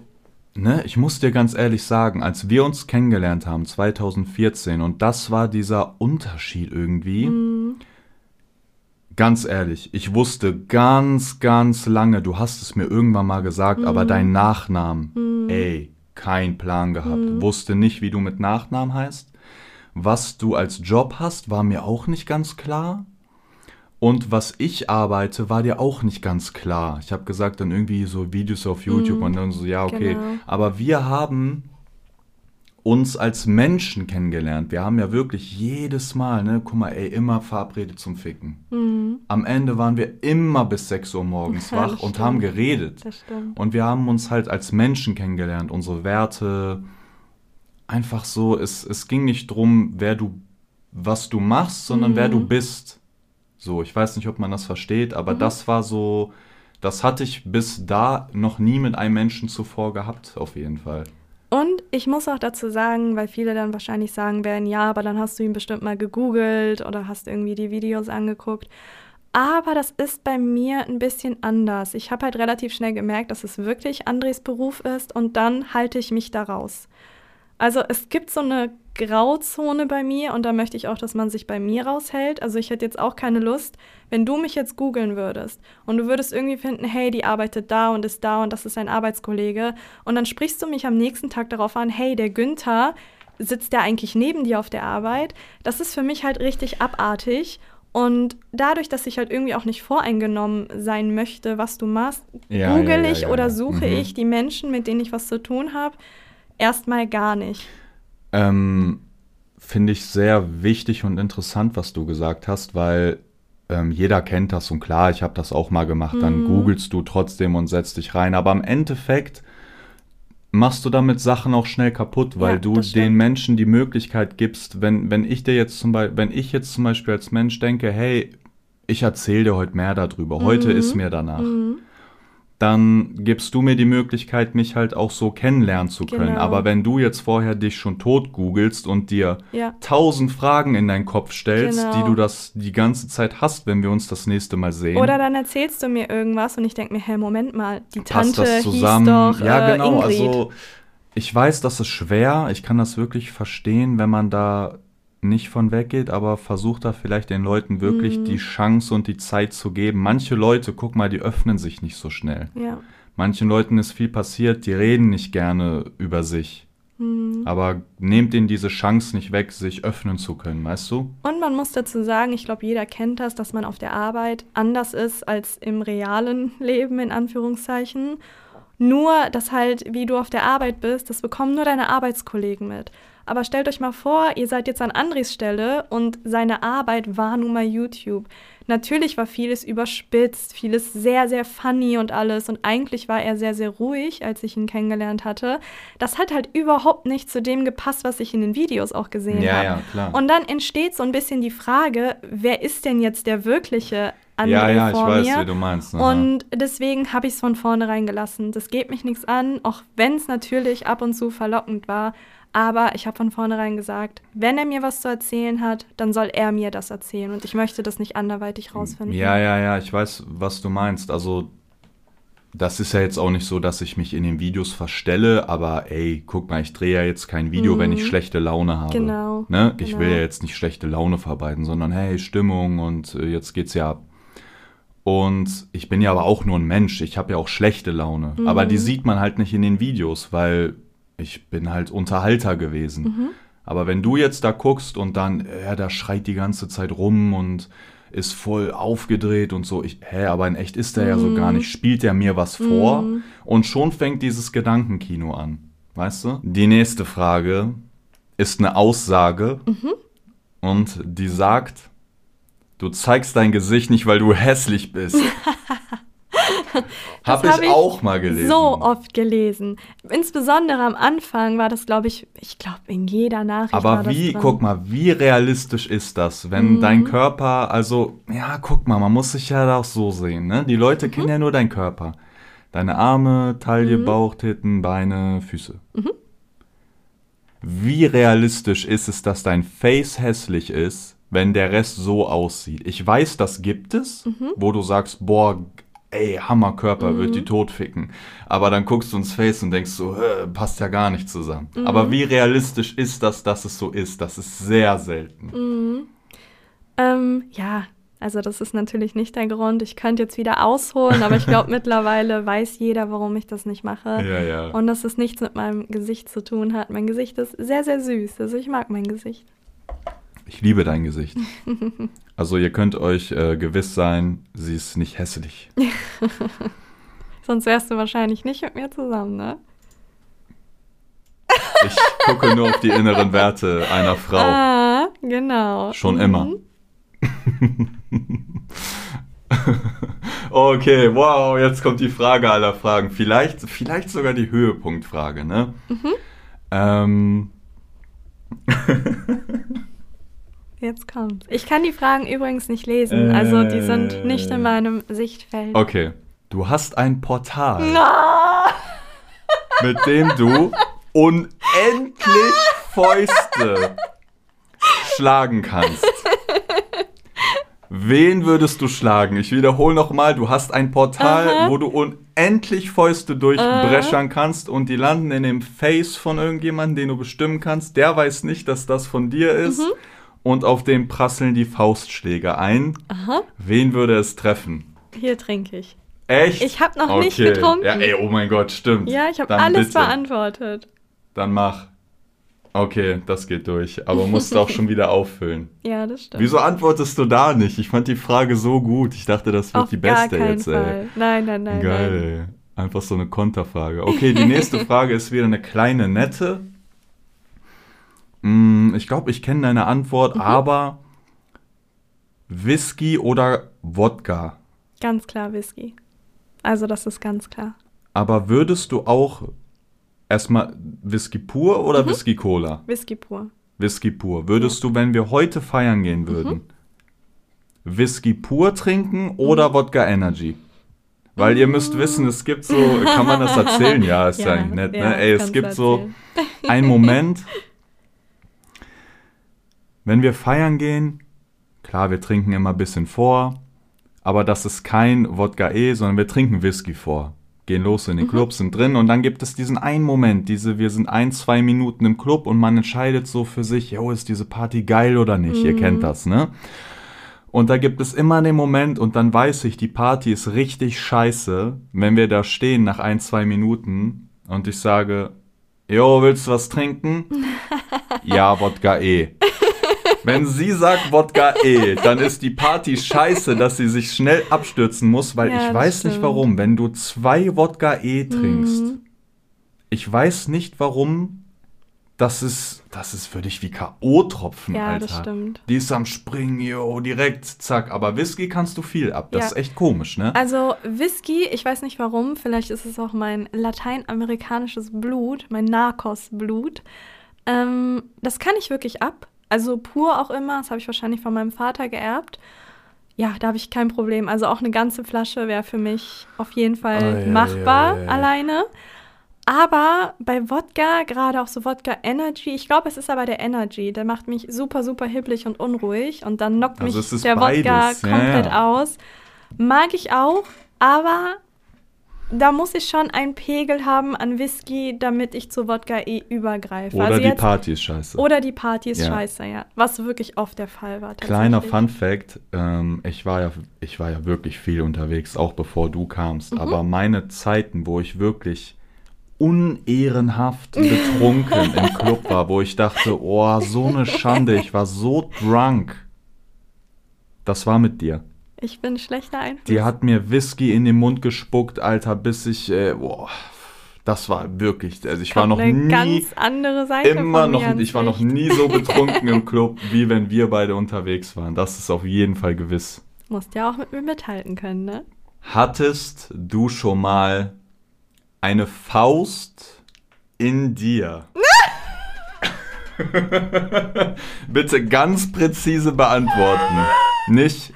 ne, ich muss dir ganz ehrlich sagen, als wir uns kennengelernt haben, 2014, und das war dieser Unterschied irgendwie. Mhm. Ganz ehrlich, ich wusste ganz, ganz lange, du hast es mir irgendwann mal gesagt, aber dein Nachnamen, ey, kein Plan gehabt. Wusste nicht, wie du mit Nachnamen heißt. Was du als Job hast, war mir auch nicht ganz klar. Und was ich arbeite, war dir auch nicht ganz klar. Ich habe gesagt, dann irgendwie so Videos auf YouTube und dann so, ja, okay. Genau. Aber wir haben uns als Menschen kennengelernt. Wir haben ja wirklich jedes Mal, ne, guck mal, ey, immer verabredet zum Ficken. Am Ende waren wir immer bis 6 Uhr morgens Ja, wach und haben geredet. Das stimmt. Und wir haben uns halt als Menschen kennengelernt, unsere Werte. Einfach so, es, es ging nicht drum, wer du, was du machst, sondern wer du bist. So, ich weiß nicht, ob man das versteht, aber das war so, das hatte ich bis da noch nie mit einem Menschen zuvor gehabt, auf jeden Fall. Und ich muss auch dazu sagen, weil viele dann wahrscheinlich sagen werden, ja, aber dann hast du ihn bestimmt mal gegoogelt oder hast irgendwie die Videos angeguckt. Aber das ist bei mir ein bisschen anders. Ich habe halt relativ schnell gemerkt, dass es wirklich Andres Beruf ist und dann halte ich mich da raus. Also es gibt so eine Grauzone bei mir und da möchte ich auch, dass man sich bei mir raushält. Also ich hätte jetzt auch keine Lust, wenn du mich jetzt googeln würdest und du würdest irgendwie finden, hey, die arbeitet da und ist da und das ist ein Arbeitskollege und dann sprichst du mich am nächsten Tag darauf an, hey, der Günther, sitzt der eigentlich neben dir auf der Arbeit? Das ist für mich halt richtig abartig. Und dadurch, dass ich halt irgendwie auch nicht voreingenommen sein möchte, was du machst, Ja, google ja, ja, ich ja, oder ja. suche Mhm. ich die Menschen, mit denen ich was zu tun habe, erstmal gar nicht. Ähm, Finde ich sehr wichtig und interessant, was du gesagt hast, weil ähm, jeder kennt das und klar, ich habe das auch mal gemacht. Dann googelst du trotzdem und setzt dich rein. Aber im Endeffekt machst du damit Sachen auch schnell kaputt, weil Ja, du den Menschen die Möglichkeit gibst, wenn, wenn ich dir jetzt zum Beispiel, wenn ich jetzt zum Beispiel als Mensch denke, hey, ich erzähle dir heute mehr darüber, heute ist mir danach. Dann gibst du mir die Möglichkeit, mich halt auch so kennenlernen zu können. Genau. Aber wenn du jetzt vorher dich schon tot googelst und dir Ja. tausend Fragen in deinen Kopf stellst, Genau. die du das die ganze Zeit hast, wenn wir uns das nächste Mal sehen. Oder dann erzählst du mir irgendwas und ich denke mir, hä, Moment mal, die passt Tante das zusammen? hieß doch ja, äh, genau. Ingrid. Also ich weiß, das ist schwer. Ich kann das wirklich verstehen, wenn man da nicht von weggeht, aber versucht da vielleicht den Leuten wirklich Mhm. die Chance und die Zeit zu geben. Manche Leute, guck mal, die öffnen sich nicht so schnell. ja. Manchen Leuten ist viel passiert, die reden nicht gerne über sich. Mhm. Aber nehmt ihnen diese Chance nicht weg, sich öffnen zu können, weißt du? Und man muss dazu sagen, ich glaube, jeder kennt das, dass man auf der Arbeit anders ist als im realen (laughs) Leben, in Anführungszeichen. Nur, dass halt, wie du auf der Arbeit bist, das bekommen nur deine Arbeitskollegen mit. Aber stellt euch mal vor, ihr seid jetzt an Andres Stelle und seine Arbeit war nun mal YouTube. Natürlich war vieles überspitzt, vieles sehr, sehr funny und alles. Und eigentlich war er sehr, sehr ruhig, als ich ihn kennengelernt hatte. Das hat halt überhaupt nicht zu dem gepasst, was ich in den Videos auch gesehen Ja, habe. ja, klar. Und dann entsteht so ein bisschen die Frage, wer ist denn jetzt der wirkliche ja, ja, ich weiß, mir? wie du meinst. Aha. Und deswegen habe ich es von vornherein gelassen. Das geht mich nichts an, auch wenn es natürlich ab und zu verlockend war. Aber ich habe von vornherein gesagt, wenn er mir was zu erzählen hat, dann soll er mir das erzählen. Und ich möchte das nicht anderweitig rausfinden. Ja, ja, ja, ich weiß, was du meinst. Also, das ist ja jetzt auch nicht so, dass ich mich in den Videos verstelle, aber ey, guck mal, ich drehe ja jetzt kein Video, wenn ich schlechte Laune habe. Mhm. Genau, Ne? Ich genau. will ja jetzt nicht schlechte Laune verbreiten, sondern hey, Stimmung und äh, jetzt geht's ja ab. Und ich bin ja aber auch nur ein Mensch, ich habe ja auch schlechte Laune. Aber Mhm. die sieht man halt nicht in den Videos, weil ich bin halt Unterhalter gewesen. Mhm. Aber wenn du jetzt da guckst und dann, ja, der schreit die ganze Zeit rum und ist voll aufgedreht und so, ich, hä, aber in echt ist der ja so gar nicht, spielt der mir was vor und schon fängt dieses Gedankenkino an, weißt du? Die nächste Frage ist eine Aussage und die sagt, du zeigst dein Gesicht nicht, weil du hässlich bist. (laughs) (laughs) Hab Das ich, hab ich auch mal gelesen. So oft gelesen. Insbesondere am Anfang war das, glaube ich, ich glaube, in jeder Nachricht war Aber wie, guck mal, wie realistisch ist das, wenn Mhm. dein Körper, also, ja, guck mal, man muss sich ja auch so sehen, ne? Die Leute Mhm. kennen ja nur deinen Körper. Deine Arme, Taille, Bauch, Titten, Beine, Füße. Mhm. wie realistisch ist es, dass dein Face hässlich ist, wenn der Rest so aussieht? Ich weiß, das gibt es, Mhm. wo du sagst, boah, ey, Hammerkörper, wird die tot ficken. Aber dann guckst du ins Face und denkst so, "Hä, passt ja gar nicht zusammen. Mhm. Aber wie realistisch ist das, dass es so ist? Das ist sehr selten. Mhm. Ähm, ja, also das ist natürlich nicht der Grund. Ich könnte jetzt wieder ausholen, aber ich glaube (laughs) mittlerweile weiß jeder, warum ich das nicht mache. Ja, ja. Und dass es nichts mit meinem Gesicht zu tun hat. Mein Gesicht ist sehr, sehr süß. Also ich mag mein Gesicht. Ich liebe dein Gesicht. Also ihr könnt euch äh, gewiss sein, sie ist nicht hässlich. (laughs) Sonst wärst du wahrscheinlich nicht mit mir zusammen, ne? Ich gucke nur auf die inneren Werte einer Frau. Ah, genau. Schon Mhm. immer. (laughs) Okay, wow, jetzt kommt die Frage aller Fragen. Vielleicht, vielleicht sogar die Höhepunktfrage, ne? Mhm. Ähm, (laughs) Jetzt kommt's. Ich kann die Fragen übrigens nicht lesen. Also die sind Äh. nicht in meinem Sichtfeld. okay, du hast ein Portal, (laughs) Ah! mit dem du unendlich Fäuste schlagen kannst. Wen würdest du schlagen? Ich wiederhole nochmal, du hast ein Portal, Aha. wo du unendlich Fäuste durchbrechern kannst und die landen in dem Face von irgendjemandem, den du bestimmen kannst. Der weiß nicht, dass das von dir ist. Und auf dem prasseln die Faustschläge ein. Aha, Wen würde es treffen? hier trinke ich. Echt? Ich hab noch nicht getrunken. Ja, ey, oh mein Gott, stimmt. Ja, ich habe alles bitte. beantwortet. Dann mach. Okay, das geht durch. Aber musst auch schon wieder auffüllen. (laughs) Ja, das stimmt. Wieso antwortest du da nicht? Ich fand die Frage so gut. Ich dachte, das wird Auf die beste jetzt, Fall. ey. Nein, nein, nein. Geil, Nein. ey. Einfach so eine Konterfrage. Okay, die nächste (laughs) Frage ist wieder eine kleine nette. Mm, Ich glaube, ich kenne deine Antwort, Mhm. aber Whisky oder Wodka? Ganz klar Whisky. Also das ist ganz klar. Aber würdest du auch erstmal Whisky pur oder Mhm. Whisky Cola? Whisky pur. Whisky pur. Würdest du, wenn wir heute feiern gehen würden, Whisky pur trinken oder Wodka Energy? Weil ihr müsst wissen, es gibt so, kann man das erzählen? Ja, ist (laughs) ja, eigentlich nett, ja, ne? Ey, es gibt du so erzählen. einen Moment, (laughs) wenn wir feiern gehen, klar, wir trinken immer ein bisschen vor, aber das ist kein Wodka E, sondern wir trinken Whisky vor. Gehen los in den Club, sind drin und dann gibt es diesen einen Moment, diese, wir sind ein, zwei Minuten im Club und man entscheidet so für sich, jo, ist diese Party geil oder nicht? Ihr kennt das, ne? Und da gibt es immer den Moment und dann weiß ich, die Party ist richtig scheiße, wenn wir da stehen nach ein, zwei Minuten und ich sage, Jo, willst du was trinken? (laughs) ja, Wodka E. Wenn sie sagt Wodka E, dann ist die Party scheiße, dass sie sich schnell abstürzen muss, weil Ja, ich weiß nicht stimmt. warum. Wenn du zwei Wodka E trinkst, Mhm. ich weiß nicht warum, das ist, das ist für dich wie K.O.-Tropfen, Ja, Alter. das stimmt. Die ist am Springen, jo, direkt, zack. Aber Whisky kannst du viel ab. Das Ja. ist echt komisch, ne? Also Whisky, ich weiß nicht warum, vielleicht ist es auch mein lateinamerikanisches Blut, mein Narcos-Blut. Ähm, das kann ich wirklich ab. Also pur auch immer, das habe ich wahrscheinlich von meinem Vater geerbt. Ja, da habe ich kein Problem. Also auch eine ganze Flasche wäre für mich auf jeden Fall ei, machbar ei, ei. alleine. Aber bei Wodka, gerade auch so Wodka Energy, ich glaube, es ist aber der Energy, der macht mich super, super hibbelig und unruhig und dann knockt Also mich der Wodka beides, ja, komplett ja. aus. Mag ich auch, aber da muss ich schon einen Pegel haben an Whisky, damit ich zu Wodka eh übergreife. Oder also die jetzt, Party ist scheiße. oder die Party ist Ja. scheiße, ja. Was wirklich oft der Fall war. Kleiner. Fun Fact, ähm, ich, war ja, ich war ja wirklich viel unterwegs, auch bevor du kamst. Mhm. Aber meine Zeiten, wo ich wirklich unehrenhaft betrunken im Club war, wo ich dachte, oh, so eine Schande, ich war so drunk. Das war mit dir. Ich bin schlechter Einfluss. Die hat mir Whisky in den Mund gespuckt, Alter, bis ich, äh, boah, das war wirklich, also ich war noch eine nie, ganz andere Seite immer noch, ich war noch nie so (laughs) betrunken im Club, wie wenn wir beide unterwegs waren. Das ist auf jeden Fall gewiss. Musst ja auch mit mir mithalten können, ne? Hattest du schon mal eine Faust in dir? (laughs) (laughs) Bitte ganz präzise beantworten. Nicht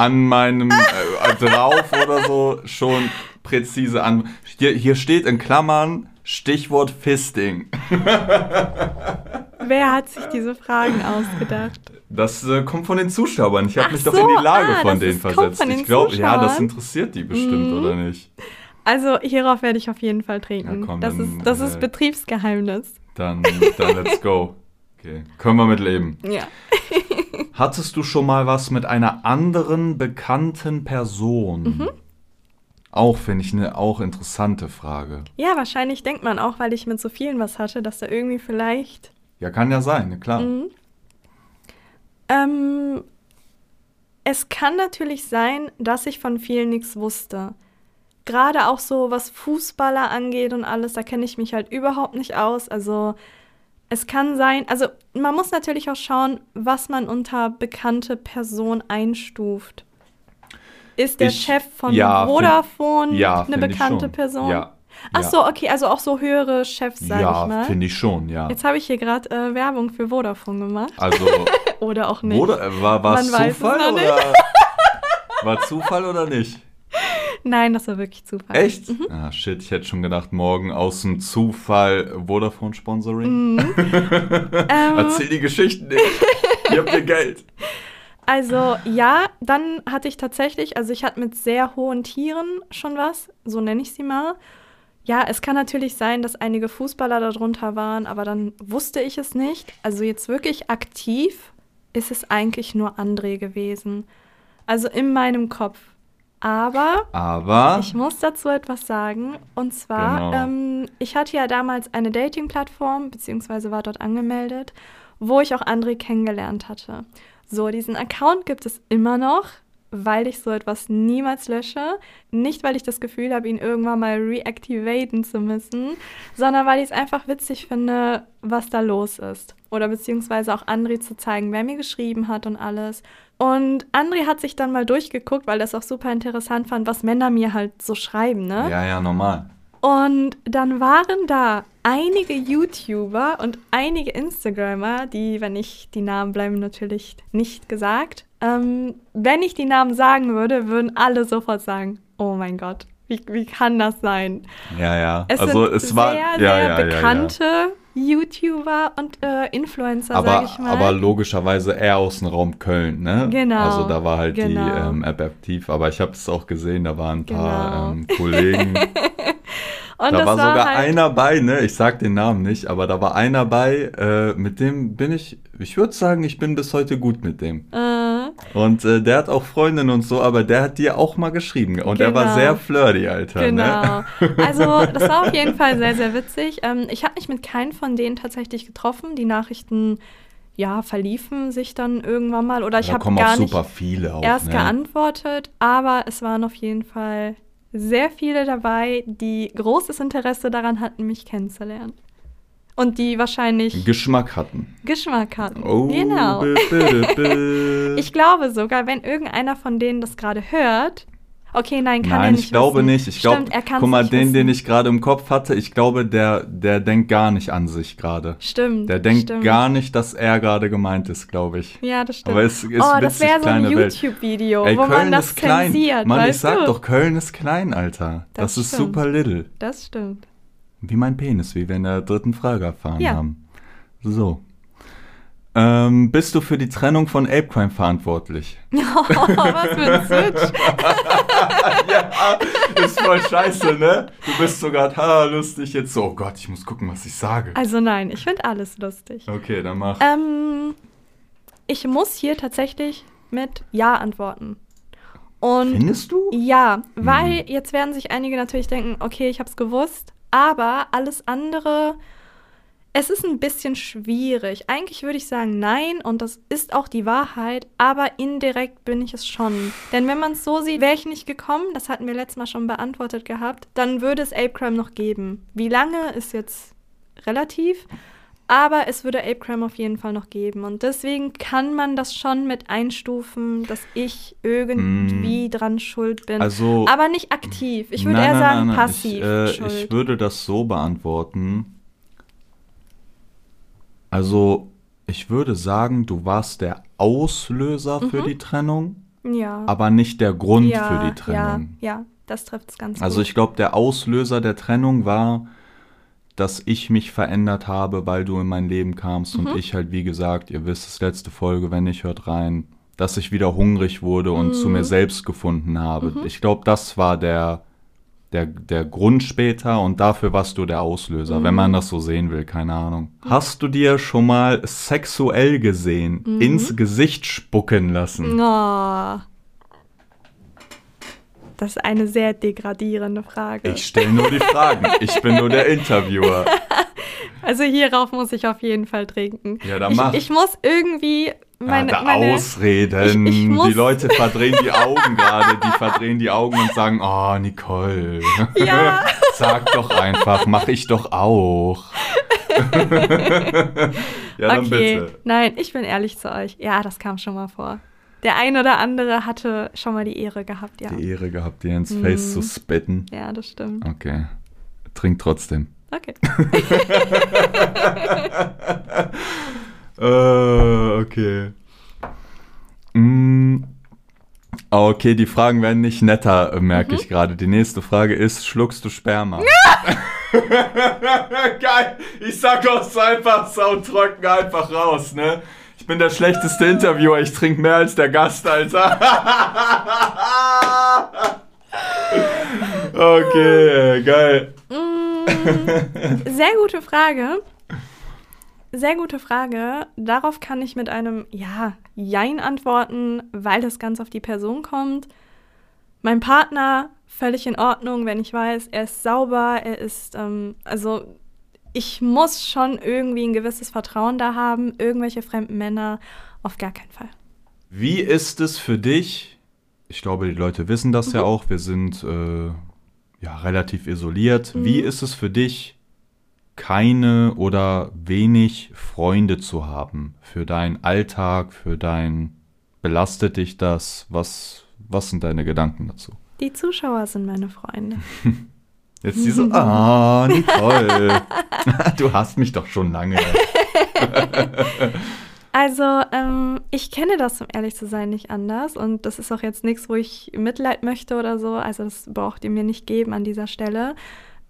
an meinem äh, drauf oder so, schon präzise an. Hier, hier steht in Klammern, Stichwort Fisting. (laughs) Wer hat sich diese Fragen ausgedacht? Das äh, kommt von den Zuschauern. Ich habe mich doch so, in die Lage ah, von denen versetzt. von ich glaube, ja, das interessiert die bestimmt, Mhm. oder nicht? Also hierauf werde ich auf jeden Fall trinken. Ja, komm, das, dann, ist, das äh, ist Betriebsgeheimnis. Dann, dann let's go. Okay, können wir mit leben. Ja. (laughs) Hattest du schon mal was mit einer anderen bekannten Person? Mhm. Auch finde ich eine auch interessante Frage. Ja, wahrscheinlich denkt man auch, weil ich mit so vielen was hatte, dass da irgendwie vielleicht. Ja, kann ja sein, klar. Mhm. Ähm, es kann natürlich sein, dass ich von vielen nichts wusste. Gerade auch so, was Fußballer angeht und alles, da kenne ich mich halt überhaupt nicht aus. Also es kann sein, also man muss natürlich auch schauen, was man unter bekannte Person einstuft. Ist der Ich- Chef von ja, find- Vodafone Ja, eine ich bekannte. Person? Ja. Ach ja. so, okay, also auch so höhere Chefs, sag ich Ja, mal. finde ich schon, ja. Jetzt habe ich hier gerade äh, Werbung für Vodafone gemacht. Also, (laughs) Oder auch nicht. wurde, äh, war, es Zufall oder? (laughs) (laughs) War Zufall oder nicht? Nein, das war wirklich Zufall. Echt? Mhm. Ah, shit, ich hätte schon gedacht, morgen aus dem Zufall Vodafone-Sponsoring. Mhm. (laughs) Ähm, Erzähl die Geschichten nicht. Ihr habt ihr Geld. also ja, dann hatte ich tatsächlich, also ich hatte mit sehr hohen Tieren schon was, so nenne ich sie mal. Ja, es kann natürlich sein, dass einige Fußballer darunter waren, aber dann wusste ich es nicht. Also jetzt wirklich aktiv ist es eigentlich nur André gewesen. Also in meinem Kopf. Aber Aber. Ich muss dazu etwas sagen. Und zwar, Genau. ähm, ich hatte ja damals eine Dating-Plattform, beziehungsweise war dort angemeldet, wo ich auch André kennengelernt hatte. So, diesen Account gibt es immer noch, weil ich so etwas niemals lösche. Nicht, weil ich das Gefühl habe, ihn irgendwann mal reactivaten zu müssen, sondern weil ich es einfach witzig finde, was da los ist. Oder beziehungsweise auch André zu zeigen, wer mir geschrieben hat und alles. Und André hat sich dann mal durchgeguckt, weil das auch super interessant fand, was Männer mir halt so schreiben, ne? ja, ja, normal. Und dann waren da einige YouTuber und einige Instagrammer, die, wenn ich die Namen bleiben natürlich nicht gesagt, ähm, wenn ich die Namen sagen würde, würden alle sofort sagen, oh mein Gott, wie, wie kann das sein? Ja, ja. Es also sind es war sehr, ja, sehr ja, ja, ja. bekannte YouTuber und äh, Influencer, Aber, sag ich mal. aber logischerweise eher aus dem Raum Köln, ne? Genau, Also da war halt die genau. ähm, App aktiv, aber ich habe es auch gesehen, da waren ein paar Genau. ähm, Kollegen. (laughs) und da war sogar halt, einer bei, ne? Ich sag den Namen nicht, aber da war einer bei, äh, mit dem bin ich, ich würde sagen, ich bin bis heute gut mit dem. Äh, Und äh, der hat auch Freundinnen und so, aber der hat dir auch mal geschrieben. Und er war Genau. sehr flirty, Alter. Ne? Genau. (laughs) Also, das war auf jeden Fall sehr, sehr witzig. Ähm, ich habe mich mit keinem von denen tatsächlich getroffen. Die Nachrichten, ja, verliefen sich dann irgendwann mal. Oder ich habe gar nicht super viele auch. erst ne? geantwortet. Aber es waren auf jeden Fall sehr viele dabei, die großes Interesse daran hatten, mich kennenzulernen. Und die wahrscheinlich Geschmack hatten. Geschmack hatten. Oh, genau. bü, bü, bü. Ich glaube sogar, wenn irgendeiner von denen das gerade hört. Okay, nein, kann er Nein, nicht. ich glaube wissen. nicht. Ich glaube, er guck mal, den, wissen. den ich gerade im Kopf hatte, ich glaube, der, der denkt gar nicht an sich gerade. Stimmt. Der denkt stimmt. gar nicht, dass er gerade gemeint ist, glaube ich. Ja, das stimmt. Aber es ist oh, das witzig, wäre so ein. YouTube-Video, wo Köln man das ist klein. zensiert, Mann, ich sag du? doch, Köln ist klein, Alter. Das, Das ist stimmt. super little. Das stimmt. Wie mein Penis, wie wir in der dritten Frage erfahren Ja. haben. So. Ähm, bist du für die Trennung von Ape Crime verantwortlich? (laughs) Oh, was für ein Switch. (laughs) ja, ist voll scheiße, ne? Du bist sogar ha, lustig jetzt so. Oh Gott, ich muss gucken, was ich sage. Also nein, ich finde alles lustig. Okay, dann mach. Ähm, ich muss hier tatsächlich mit Ja antworten. Und Findest du? ja, weil jetzt werden sich einige natürlich denken, okay, ich habe es gewusst, aber alles andere, es ist ein bisschen schwierig. Eigentlich würde ich sagen nein und das ist auch die Wahrheit, aber indirekt bin ich es schon. Denn wenn man es so sieht, wäre ich nicht gekommen, das hatten wir letztes Mal schon beantwortet gehabt, dann würde es Ape Crime noch geben. Wie lange ist jetzt relativ, aber es würde Ape Crime auf jeden Fall noch geben. Und deswegen kann man das schon mit einstufen, dass ich irgendwie dran schuld bin. Also. aber nicht aktiv. Ich würde Nein, eher sagen nein, nein. passiv. Ich, äh, ich würde das so beantworten. Also, ich würde sagen, du warst der Auslöser für die Trennung, ja. aber nicht der Grund Mhm. ja, für die Trennung. Ja, ja, das trifft es ganz Also gut. ich glaube, der Auslöser der Trennung war, dass ich mich verändert habe, weil du in mein Leben kamst und ich halt, wie gesagt, ihr wisst, es letzte Folge, wenn nicht, hört rein, dass ich wieder hungrig wurde und zu mir selbst gefunden habe. Ich glaube, das war der, der, der Grund später und dafür warst du der Auslöser, wenn man das so sehen will, keine Ahnung. Hast du dir schon mal sexuell gesehen, ins Gesicht spucken lassen? Oh. Das ist eine sehr degradierende Frage. Ich stelle nur die Fragen. Ich bin nur der Interviewer. (laughs) Also hierauf muss ich auf jeden Fall trinken. Ja, dann ich, mach. ich muss irgendwie meine, ja, meine Ausreden. Ich- ich die Leute verdrehen die Augen gerade. Die verdrehen die Augen und sagen, oh, Nicole. Ja. (laughs) Sag doch einfach, mach ich doch auch. (laughs) ja, dann okay, bitte. nein, ich bin ehrlich zu euch. Ja, das kam schon mal vor. Der ein oder andere hatte schon mal die Ehre gehabt, ja. Die Ehre gehabt, dir ins Face zu spitten. Ja, das stimmt. Okay. Trink trotzdem. Okay. (laughs) Äh, okay. Mm. Okay, die Fragen werden nicht netter, äh, merke ich gerade. Die nächste Frage ist, schluckst du Sperma? (laughs) Geil, ich sag auch einfach sautrocken einfach raus, ne? Bin der schlechteste Interviewer, ich trinke mehr als der Gast, Alter. (laughs) okay, geil. Sehr gute Frage. Sehr gute Frage. Darauf kann ich mit einem Ja, Jein antworten, weil das ganz auf die Person kommt. Mein Partner, völlig in Ordnung, wenn ich weiß, er ist sauber, er ist, ähm, also ich muss schon irgendwie ein gewisses Vertrauen da haben. Irgendwelche fremden Männer, auf gar keinen Fall. Wie ist es für dich? Ich glaube, die Leute wissen das ja auch. Wir sind äh, ja relativ isoliert. Wie ist es für dich, keine oder wenig Freunde zu haben für deinen Alltag, für dein belastet dich das? Was was sind deine Gedanken dazu? Die Zuschauer sind meine Freunde. (laughs) Jetzt diese Ah, Nicole. (laughs) du hast mich doch schon lange. (laughs) Also, ähm, ich kenne das, um ehrlich zu sein, nicht anders. Und das ist auch jetzt nichts, wo ich Mitleid möchte oder so. Also, das braucht ihr mir nicht geben an dieser Stelle.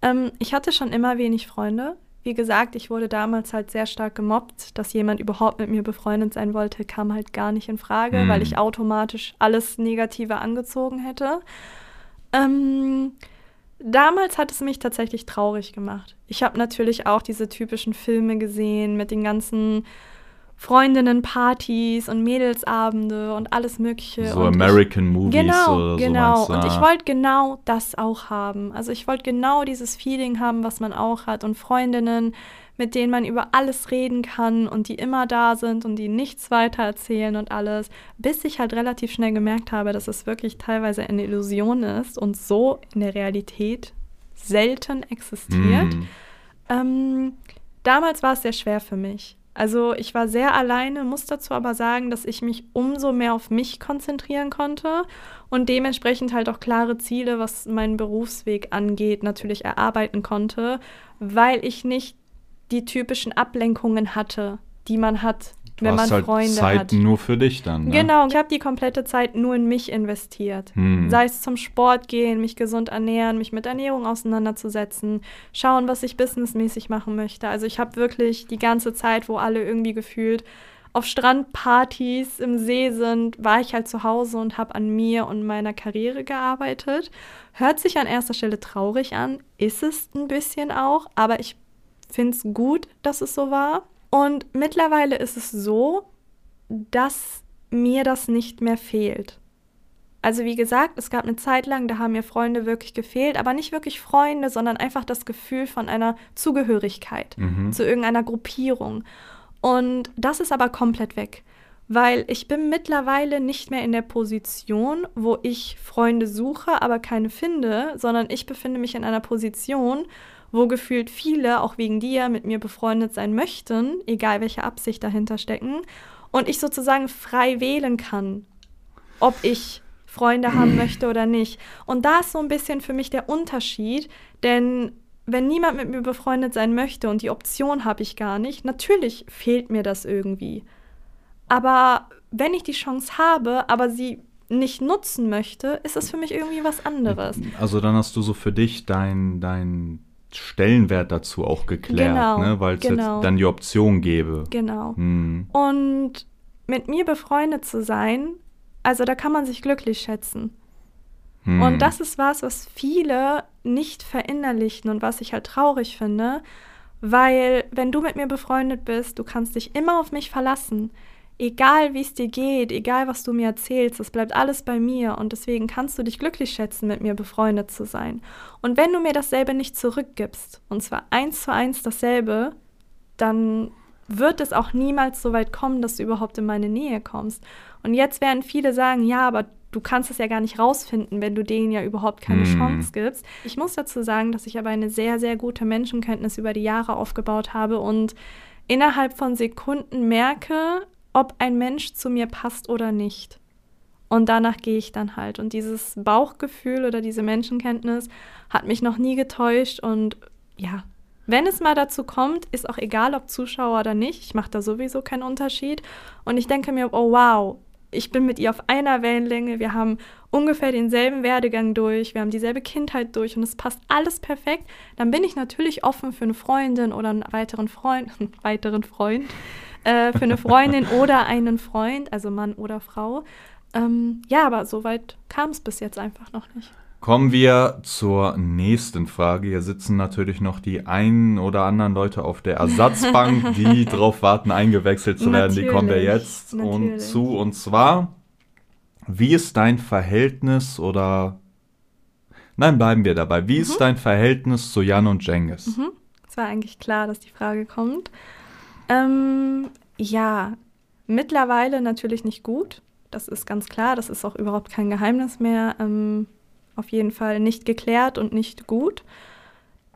Ähm, ich hatte schon immer wenig Freunde. Wie gesagt, ich wurde damals halt sehr stark gemobbt. Dass jemand überhaupt mit mir befreundet sein wollte, kam halt gar nicht in Frage, Mhm. weil ich automatisch alles Negative angezogen hätte. Ähm, damals hat es mich tatsächlich traurig gemacht. Ich habe natürlich auch diese typischen Filme gesehen mit den ganzen Freundinnenpartys und Mädelsabende und alles Mögliche. So und American Movies Genau, oder so genau. und ich Ah. wollte genau das auch haben. Also ich wollte genau dieses Feeling haben, was man auch hat und Freundinnen, mit denen man über alles reden kann und die immer da sind und die nichts weiter erzählen und alles, bis ich halt relativ schnell gemerkt habe, dass es wirklich teilweise eine Illusion ist und so in der Realität selten existiert. Mm. Ähm, damals war es sehr schwer für mich. Also ich war sehr alleine, muss dazu aber sagen, dass ich mich umso mehr auf mich konzentrieren konnte und dementsprechend halt auch klare Ziele, was meinen Berufsweg angeht, natürlich erarbeiten konnte, weil ich nicht die typischen Ablenkungen hatte, die man hat, Du wenn man hast halt Freunde Zeit hat. nur für dich dann. Ne? Genau, ich habe die komplette Zeit nur in mich investiert. Hm. Sei es zum Sport gehen, mich gesund ernähren, mich mit Ernährung auseinanderzusetzen, schauen, was ich businessmäßig machen möchte. Also ich habe wirklich die ganze Zeit, wo alle irgendwie gefühlt auf Strandpartys im See sind, war ich halt zu Hause und habe an mir und meiner Karriere gearbeitet. Hört sich an erster Stelle traurig an, ist es ein bisschen auch, aber ich finde es gut, dass es so war. Und mittlerweile ist es so, dass mir das nicht mehr fehlt. Also wie gesagt, es gab eine Zeit lang, da haben mir Freunde wirklich gefehlt, aber nicht wirklich Freunde, sondern einfach das Gefühl von einer Zugehörigkeit Mhm. zu irgendeiner Gruppierung. Und das ist aber komplett weg, weil ich bin mittlerweile nicht mehr in der Position, wo ich Freunde suche, aber keine finde, sondern ich befinde mich in einer Position, wo gefühlt viele, auch wegen dir, mit mir befreundet sein möchten, egal welche Absicht dahinter stecken, und ich sozusagen frei wählen kann, ob ich Freunde (clears throat) haben möchte oder nicht. Und da ist so ein bisschen für mich der Unterschied, denn wenn niemand mit mir befreundet sein möchte und die Option habe ich gar nicht, natürlich fehlt mir das irgendwie. Aber wenn ich die Chance habe, aber sie nicht nutzen möchte, ist es für mich irgendwie was anderes. Also dann hast du so für dich dein, dein Stellenwert dazu auch geklärt, Genau, ne? weil es genau. jetzt dann die Option gäbe. Genau. Hm. Und mit mir befreundet zu sein, also da kann man sich glücklich schätzen. Hm. Und das ist was, was viele nicht verinnerlichen und was ich halt traurig finde, weil wenn du mit mir befreundet bist, du kannst dich immer auf mich verlassen. Egal wie es dir geht, egal was du mir erzählst, es bleibt alles bei mir und deswegen kannst du dich glücklich schätzen, mit mir befreundet zu sein. Und wenn du mir dasselbe nicht zurückgibst, und zwar eins zu eins dasselbe, dann wird es auch niemals so weit kommen, dass du überhaupt in meine Nähe kommst. Und jetzt werden viele sagen, ja, aber du kannst es ja gar nicht rausfinden, wenn du denen ja überhaupt keine Hm. Chance gibst. Ich muss dazu sagen, dass ich aber eine sehr, sehr gute Menschenkenntnis über die Jahre aufgebaut habe und innerhalb von Sekunden merke, ob ein Mensch zu mir passt oder nicht. Und danach gehe ich dann halt. Und dieses Bauchgefühl oder diese Menschenkenntnis hat mich noch nie getäuscht. Und ja, wenn es mal dazu kommt, ist auch egal, ob Zuschauer oder nicht. Ich mache da sowieso keinen Unterschied. Und ich denke mir, oh wow, ich bin mit ihr auf einer Wellenlänge. Wir haben ungefähr denselben Werdegang durch. Wir haben dieselbe Kindheit durch und es passt alles perfekt. Dann bin ich natürlich offen für eine Freundin oder einen weiteren Freund, (laughs) weiteren Freund, äh, für eine Freundin oder einen Freund, also Mann oder Frau. Ähm, ja, aber so weit kam es bis jetzt einfach noch nicht. Kommen wir zur nächsten Frage. Hier sitzen natürlich noch die ein oder anderen Leute auf der Ersatzbank, (laughs) die darauf warten, eingewechselt zu werden. Die kommen wir Natürlich, jetzt und natürlich. zu. Und zwar, wie ist dein Verhältnis oder. Nein, bleiben wir dabei. Wie Mhm. ist dein Verhältnis zu Jan und Cengiz? Es war eigentlich klar, dass die Frage kommt. Ähm, ja, mittlerweile natürlich nicht gut. Das ist ganz klar. Das ist auch überhaupt kein Geheimnis mehr. Ähm, auf jeden Fall nicht geklärt und nicht gut.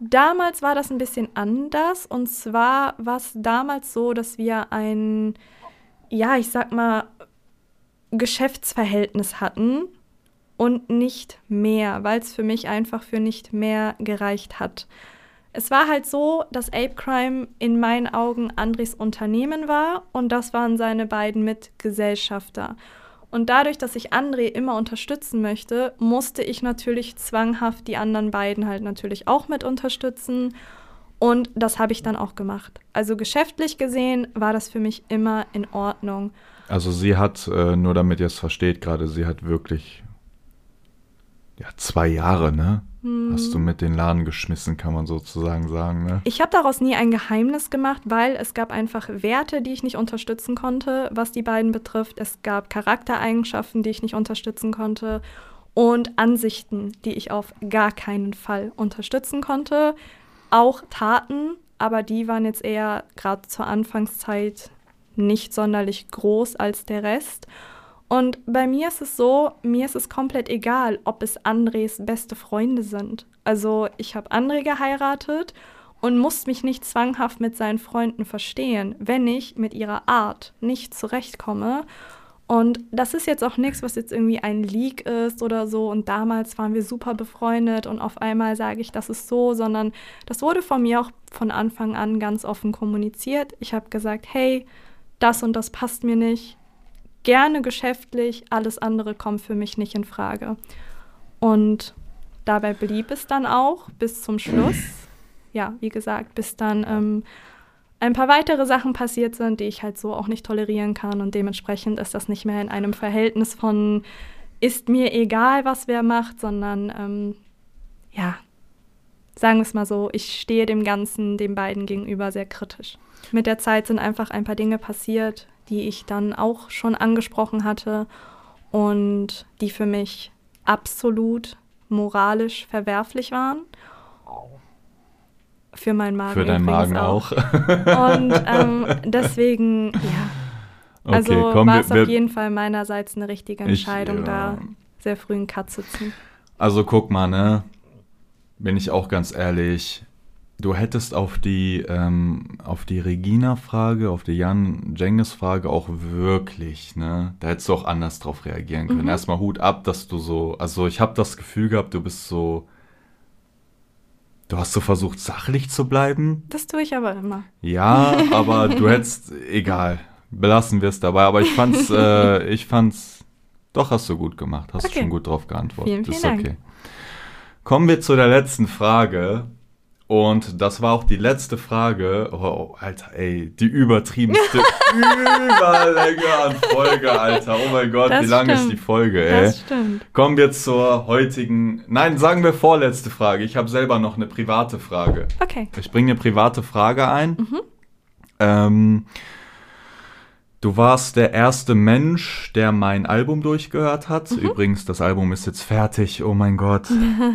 Damals war das ein bisschen anders. Und zwar war es damals so, dass wir ein, ja, ich sag mal, Geschäftsverhältnis hatten und nicht mehr, weil es für mich einfach für nicht mehr gereicht hat. Es war halt so, dass Ape Crime in meinen Augen Andres Unternehmen war und das waren seine beiden Mitgesellschafter. Und dadurch, dass ich André immer unterstützen möchte, musste ich natürlich zwanghaft die anderen beiden halt natürlich auch mit unterstützen. Und das habe ich dann auch gemacht. Also geschäftlich gesehen war das für mich immer in Ordnung. Also, sie hat, äh, nur damit ihr es versteht, gerade, sie hat wirklich. Ja, zwei Jahre, ne? Hast du mit den Laden geschmissen, kann man sozusagen sagen, ne? Ich habe daraus nie ein Geheimnis gemacht, weil es gab einfach Werte, die ich nicht unterstützen konnte, was die beiden betrifft. Es gab Charaktereigenschaften, die ich nicht unterstützen konnte und Ansichten, die ich auf gar keinen Fall unterstützen konnte. Auch Taten, aber die waren jetzt eher gerade zur Anfangszeit nicht sonderlich groß als der Rest. Und bei mir ist es so, mir ist es komplett egal, ob es Andres beste Freunde sind. Also ich habe André geheiratet und muss mich nicht zwanghaft mit seinen Freunden verstehen, wenn ich mit ihrer Art nicht zurechtkomme. Und das ist jetzt auch nichts, was jetzt irgendwie ein Leak ist oder so. Und damals waren wir super befreundet und auf einmal sage ich, das ist so, sondern das wurde von mir auch von Anfang an ganz offen kommuniziert. Ich habe gesagt, hey, das und das passt mir nicht. Gerne geschäftlich, alles andere kommt für mich nicht in Frage. Und dabei blieb es dann auch bis zum Schluss. Ja, wie gesagt, bis dann ähm, ein paar weitere Sachen passiert sind, die ich halt so auch nicht tolerieren kann. Und dementsprechend ist das nicht mehr in einem Verhältnis von ist mir egal, was wer macht, sondern ähm, ja, sagen wir es mal so, ich stehe dem Ganzen, den beiden gegenüber sehr kritisch. Mit der Zeit sind einfach ein paar Dinge passiert, die ich dann auch schon angesprochen hatte und die für mich absolut moralisch verwerflich waren. Für meinen Magen. Für deinen Magen auch. Und ähm, (laughs) deswegen, ja. Also komm, war es auf jeden Fall meinerseits eine richtige Ich, Entscheidung, ja. da sehr früh einen Cut zu ziehen. Also guck mal, ne? Bin ich auch ganz ehrlich. Du hättest auf die, ähm, auf die Regina-Frage, auf die Jan-Jengis-Frage auch wirklich, ne? Da hättest du auch anders drauf reagieren können. Mhm. Erstmal Hut ab, dass du so, also ich habe das Gefühl gehabt, du bist so, du hast so versucht, sachlich zu bleiben. Das tue ich aber immer. Ja, aber (laughs) du hättest, egal, belassen wir es dabei. Aber ich fand's, äh, (laughs) ich fand's, doch hast du gut gemacht, hast Okay. schon gut drauf geantwortet. Vielen, vielen ist Dank. okay. Kommen wir zu der letzten Frage. Und das war auch die letzte Frage. Oh, Alter, ey, die übertriebenste Überlänge an Folge, Alter. Oh mein Gott, Das wie lang ist die Folge, ey? Das stimmt. Kommen wir zur heutigen. Nein, sagen wir vorletzte Frage. Ich habe selber noch eine private Frage. Okay. Ich bringe eine private Frage ein. Ähm, du warst der erste Mensch, der mein Album durchgehört hat. Übrigens, das Album ist jetzt fertig. Oh mein Gott.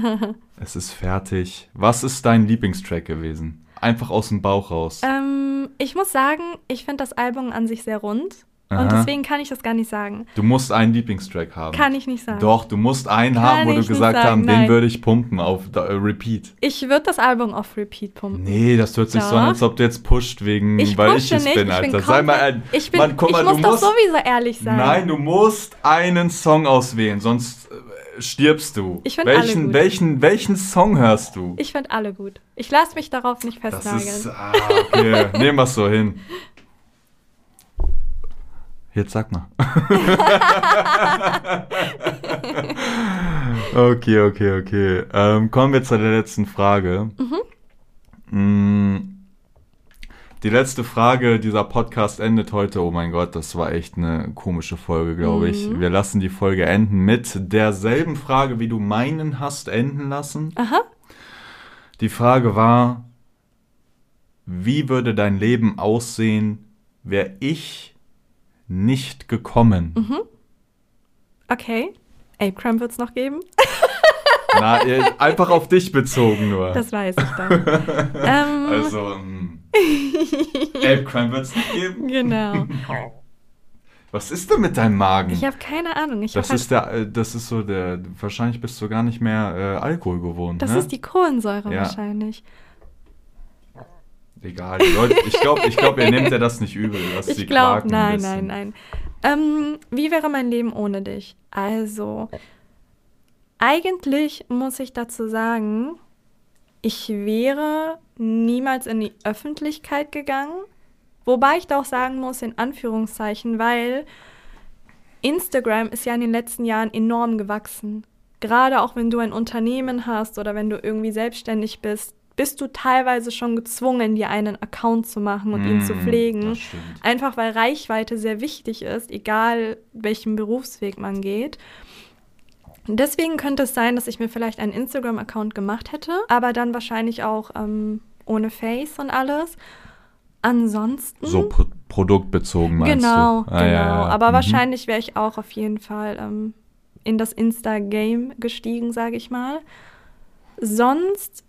(laughs) es ist fertig. Was ist dein Lieblingstrack gewesen? Einfach aus dem Bauch raus. Ähm, ich muss sagen, ich finde das Album an sich sehr rund. Aha. Und deswegen kann ich das gar nicht sagen. Du musst einen Lieblingstrack haben. Kann ich nicht sagen. Doch, du musst einen Kann haben, wo du gesagt haben, den würde ich pumpen auf äh, Repeat. Ich würde das Album auf Repeat pumpen. Nee, das hört sich so Doch. an, als ob du jetzt pusht wegen, Ich weil ich es nicht, bin, ich Alter. bin Sei mal ein. Ich, bin, Mann, guck mal, ich muss du doch musst, sowieso ehrlich sein. Nein, du musst einen Song auswählen, sonst äh, stirbst du. Ich find alle welchen, gut. welchen, welchen Song hörst du? Ich finde alle gut. Ich lasse mich darauf nicht das festnageln. ist. Ah, okay. Nehmen wir es so hin. (laughs) Jetzt sag mal. (laughs) okay, okay, okay. Ähm, kommen wir zu der letzten Frage. Mm, Die letzte Frage dieser Podcast endet heute. Oh mein Gott, das war echt eine komische Folge, glaube ich. Wir lassen die Folge enden mit derselben Frage, wie du meinen hast enden lassen. Aha. Die Frage war, wie würde dein Leben aussehen, wäre ich nicht gekommen? Mhm. Okay. Apecram wird es noch geben. (laughs) Na, einfach auf dich bezogen nur. Das weiß ich dann. (laughs) ähm, also, ähm, Ape Crime wird es nicht geben. Genau. (laughs) Was ist denn mit deinem Magen? Ich habe keine Ahnung. Ich das ist der, äh, das ist so der, wahrscheinlich bist du gar nicht mehr äh, Alkohol gewohnt, das ne? ist die Kohlensäure Ja. wahrscheinlich. Egal, die Leute, ich glaube, ich glaub, ihr nehmt ja das nicht übel, dass die Ich glaube, klagen ein nein, bisschen. nein, nein. Ähm, wie wäre mein Leben ohne dich? Also, eigentlich muss ich dazu sagen, ich wäre niemals in die Öffentlichkeit gegangen. Wobei ich da auch sagen muss, in Anführungszeichen, weil Instagram ist ja in den letzten Jahren enorm gewachsen. Gerade auch wenn du ein Unternehmen hast oder wenn du irgendwie selbstständig bist, bist du teilweise schon gezwungen, dir einen Account zu machen und ihn zu Mm, pflegen. Einfach weil Reichweite sehr wichtig ist, egal welchen Berufsweg man geht. Deswegen könnte es sein, dass ich mir vielleicht einen Instagram-Account gemacht hätte, aber dann wahrscheinlich auch ähm, ohne Face und alles. Ansonsten. So pro produktbezogen meinst genau, du? Ah, genau. ja, ja. Aber Mhm. wahrscheinlich wäre ich auch auf jeden Fall ähm, in das Insta-Game gestiegen, sage ich mal. Sonst,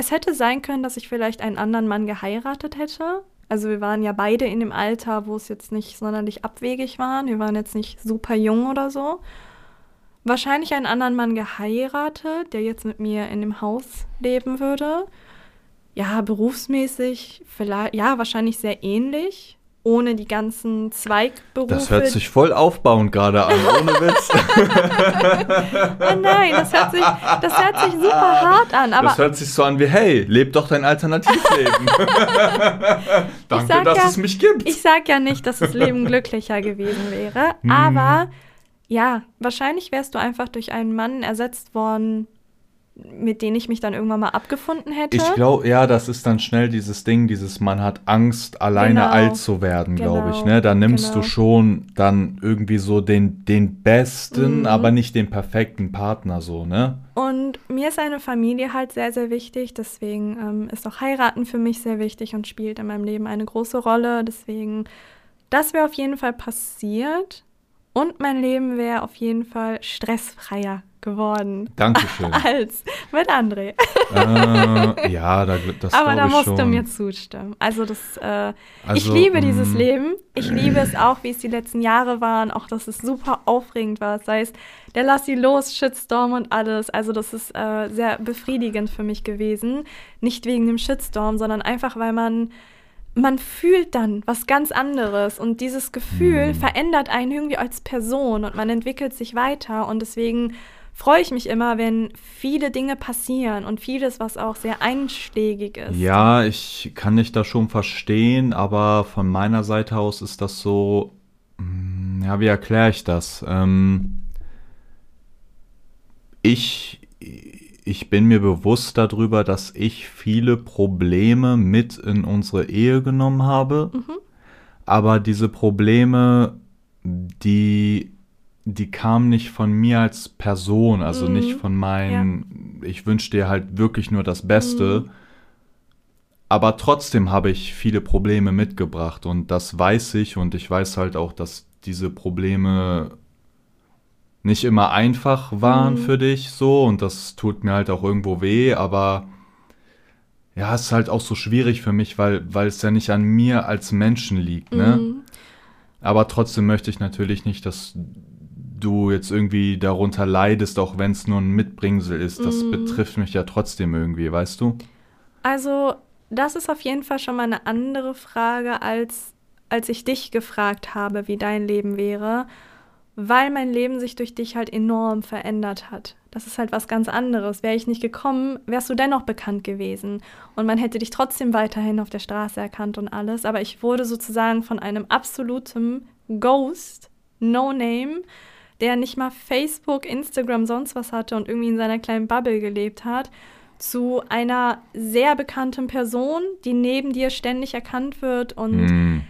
es hätte sein können, dass ich vielleicht einen anderen Mann geheiratet hätte. Also wir waren ja beide in dem Alter, wo es jetzt nicht sonderlich abwegig war. Wir waren jetzt nicht super jung oder so. Wahrscheinlich einen anderen Mann geheiratet, der jetzt mit mir in dem Haus leben würde. Ja, berufsmäßig vielleicht, ja, wahrscheinlich sehr ähnlich. Ohne die ganzen Zweigberufe. Das hört sich voll aufbauend gerade an, ohne Witz. (laughs) Oh nein, das hört sich, das hört sich super hart an. Aber das hört sich so an wie, hey, leb doch dein Alternativleben. (laughs) (laughs) Danke, dass ja, es mich gibt. ich sag ja nicht, dass das Leben glücklicher gewesen wäre. Hm. Aber ja, wahrscheinlich wärst du einfach durch einen Mann ersetzt worden, mit dem ich mich dann irgendwann mal abgefunden hätte. Ich glaube, ja, das ist dann schnell dieses Ding, dieses man hat Angst, alleine Genau. alt zu werden, glaube ich. Genau. Ne? Da nimmst Genau. du schon dann irgendwie so den, den besten, Mhm. aber nicht den perfekten Partner so, ne? Und mir ist eine Familie halt sehr, sehr wichtig. Deswegen ähm, ist auch Heiraten für mich sehr wichtig und spielt in meinem Leben eine große Rolle. Deswegen, das wäre auf jeden Fall passiert. Und mein Leben wäre auf jeden Fall stressfreier geworden Dankeschön. (laughs) als mit André. äh, ja, da, das Aber da ich musst schon. du mir zustimmen. Also das, äh, ich Also, liebe dieses mm. Leben. Ich (clears throat) liebe es auch, wie es die letzten Jahre waren. Auch, dass es super aufregend war. Sei es der Lass sie los, Shitstorm und alles. Also das ist äh, sehr befriedigend für mich gewesen. Nicht wegen dem Shitstorm, sondern einfach, weil man man fühlt dann was ganz anderes und dieses Gefühl Mm. verändert einen irgendwie als Person und man entwickelt sich weiter und deswegen freue ich mich immer, wenn viele Dinge passieren und vieles, was auch sehr einschlägig ist. Ja, ich kann dich da schon verstehen, aber von meiner Seite aus ist das so, mm, ja, wie erkläre ich das? Ähm, ich, ich bin mir bewusst darüber, dass ich viele Probleme mit in unsere Ehe genommen habe. Mhm. Aber diese Probleme, die, die kamen nicht von mir als Person, also Mhm. nicht von meinen, ich wünsche dir halt wirklich nur das Beste. Mhm. Aber trotzdem habe ich viele Probleme mitgebracht und das weiß ich und ich weiß halt auch, dass diese Probleme nicht immer einfach waren Mhm. für dich so und das tut mir halt auch irgendwo weh, aber ja, es ist halt auch so schwierig für mich, weil, weil es ja nicht an mir als Menschen liegt, ne? Mhm. Aber trotzdem möchte ich natürlich nicht, dass du jetzt irgendwie darunter leidest, auch wenn es nur ein Mitbringsel ist. Das Mhm. betrifft mich ja trotzdem irgendwie, weißt du? Also, das ist auf jeden Fall schon mal eine andere Frage, als, als ich dich gefragt habe, wie dein Leben wäre, weil mein Leben sich durch dich halt enorm verändert hat. Das ist halt was ganz anderes. Wäre ich nicht gekommen, wärst du dennoch bekannt gewesen. Und man hätte dich trotzdem weiterhin auf der Straße erkannt und alles. Aber ich wurde sozusagen von einem absoluten Ghost, No Name, der nicht mal Facebook, Instagram, sonst was hatte und irgendwie in seiner kleinen Bubble gelebt hat, zu einer sehr bekannten Person, die neben dir ständig erkannt wird. Und Hm.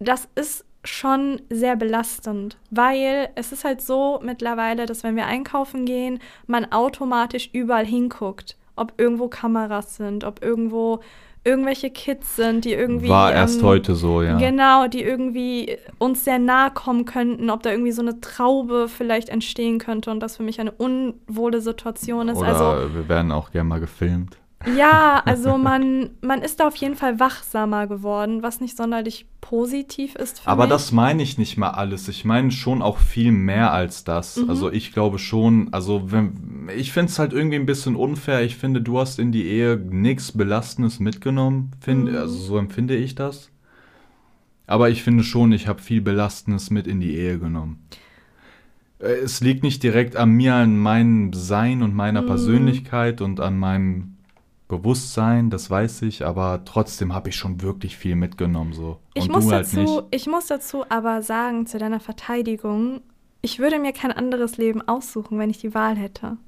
das ist schon sehr belastend, weil es ist halt so mittlerweile, dass wenn wir einkaufen gehen, man automatisch überall hinguckt, ob irgendwo Kameras sind, ob irgendwo irgendwelche Kids sind, die irgendwie War erst ähm, heute so, ja. Genau, die irgendwie uns sehr nahe kommen könnten, ob da irgendwie so eine Traube vielleicht entstehen könnte und das für mich eine unwohle Situation ist. Oder also wir werden auch gerne mal gefilmt. Ja, also man, man ist da auf jeden Fall wachsamer geworden, was nicht sonderlich positiv ist für Aber mich. das meine ich nicht mal alles. Ich meine schon auch viel mehr als das. Mhm. Also ich glaube schon, also wenn, ich finde es halt irgendwie ein bisschen unfair. Ich finde, du hast in die Ehe nichts Belastendes mitgenommen. Find, Mhm. Also so empfinde ich das. Aber ich finde schon, ich habe viel Belastendes mit in die Ehe genommen. Äh, Es liegt nicht direkt an mir, an meinem Sein und meiner Mhm. Persönlichkeit und an meinem Bewusstsein, das weiß ich, aber trotzdem habe ich schon wirklich viel mitgenommen so. Ich muss, du halt dazu, nicht. ich muss dazu aber sagen, zu deiner Verteidigung, ich würde mir kein anderes Leben aussuchen, wenn ich die Wahl hätte.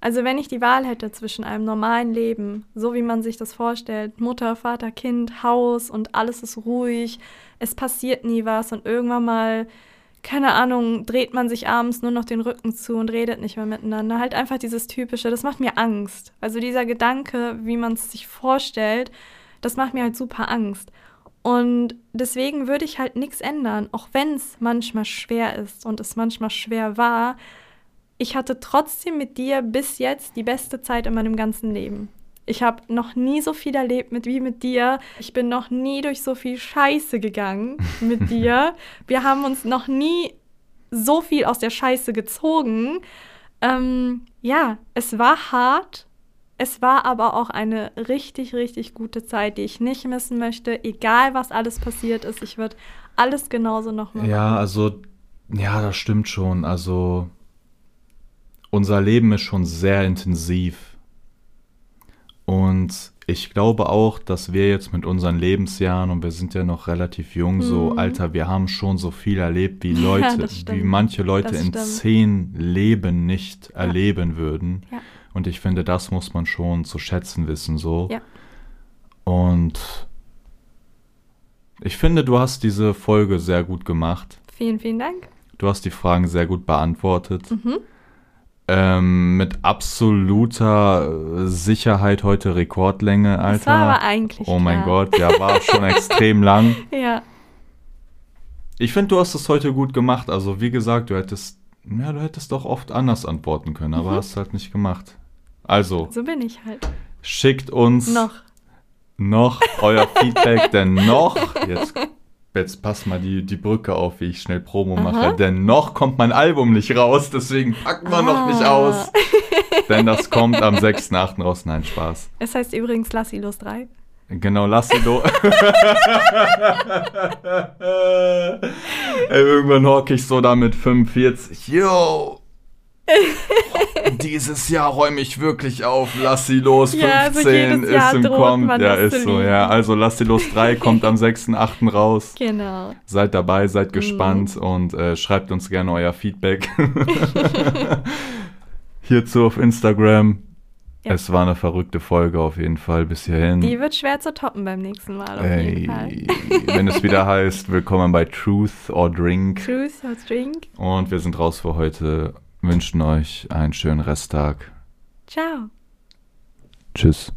Also wenn ich die Wahl hätte zwischen einem normalen Leben, so wie man sich das vorstellt, Mutter, Vater, Kind, Haus und alles ist ruhig, es passiert nie was und irgendwann mal, keine Ahnung, dreht man sich abends nur noch den Rücken zu und redet nicht mehr miteinander. Halt einfach dieses typische, das macht mir Angst. Also dieser Gedanke, wie man es sich vorstellt, das macht mir halt super Angst. Und deswegen würde ich halt nichts ändern, auch wenn es manchmal schwer ist und es manchmal schwer war. Ich hatte trotzdem mit dir bis jetzt die beste Zeit in meinem ganzen Leben. Ich habe noch nie so viel erlebt mit wie mit dir. Ich bin noch nie durch so viel Scheiße gegangen mit (laughs) dir. Wir haben uns noch nie so viel aus der Scheiße gezogen. Ähm, ja, es war hart. Es war aber auch eine richtig, richtig gute Zeit, die ich nicht missen möchte. Egal, was alles passiert ist, ich würde alles genauso nochmal Ja, also, ja, das stimmt schon. Also, unser Leben ist schon sehr intensiv. Und ich glaube auch, dass wir jetzt mit unseren Lebensjahren, und wir sind ja noch relativ jung, so, Mhm. Alter, wir haben schon so viel erlebt, wie (laughs) Ja, Leute, das wie manche Leute Das in stimmt. zehn Leben nicht erleben würden. Ja. Und ich finde, das muss man schon zu schätzen wissen, so. Ja. Und ich finde, du hast diese Folge sehr gut gemacht. Vielen, vielen Dank. Du hast die Fragen sehr gut beantwortet. Mhm. Ähm, mit absoluter äh, Sicherheit heute Rekordlänge, Alter. Das war aber eigentlich oh mein klar. Gott, ja, war (laughs) schon extrem lang. Ja, Ich finde, du hast es heute gut gemacht. Also, wie gesagt, du hättest, ja, du hättest doch oft anders antworten können, aber Mhm. hast halt nicht gemacht. Also, so bin ich halt. schickt uns Noch. noch euer Feedback, denn noch, jetzt, jetzt passt mal die, die Brücke auf, wie ich schnell Promo Aha. mache, denn noch kommt mein Album nicht raus, deswegen packen wir noch nicht Ah. aus. (laughs) Denn das kommt am 6.8. raus. Nein, Spaß. Es heißt übrigens Lassi los 3. Genau, lass sie do. Ey, irgendwann hocke ich so da mit 45. Yo! (laughs) Dieses Jahr räume ich wirklich auf. Lass sie los. 15 Ja, also ist im man Ja, ist so, lieben. ja. Also lass sie los 3 (laughs) kommt am 6.8. raus. Genau. Seid dabei, seid Mhm. gespannt und äh, schreibt uns gerne euer Feedback. (laughs) Hierzu auf Instagram. Ja. Es war eine verrückte Folge auf jeden Fall bis hierhin. Die wird schwer zu toppen beim nächsten Mal, auf Ey, jeden Fall. wenn es wieder heißt, willkommen bei Truth or Drink. Truth or Drink. Und wir sind raus für heute. Wünschen euch einen schönen Resttag. Ciao. Tschüss.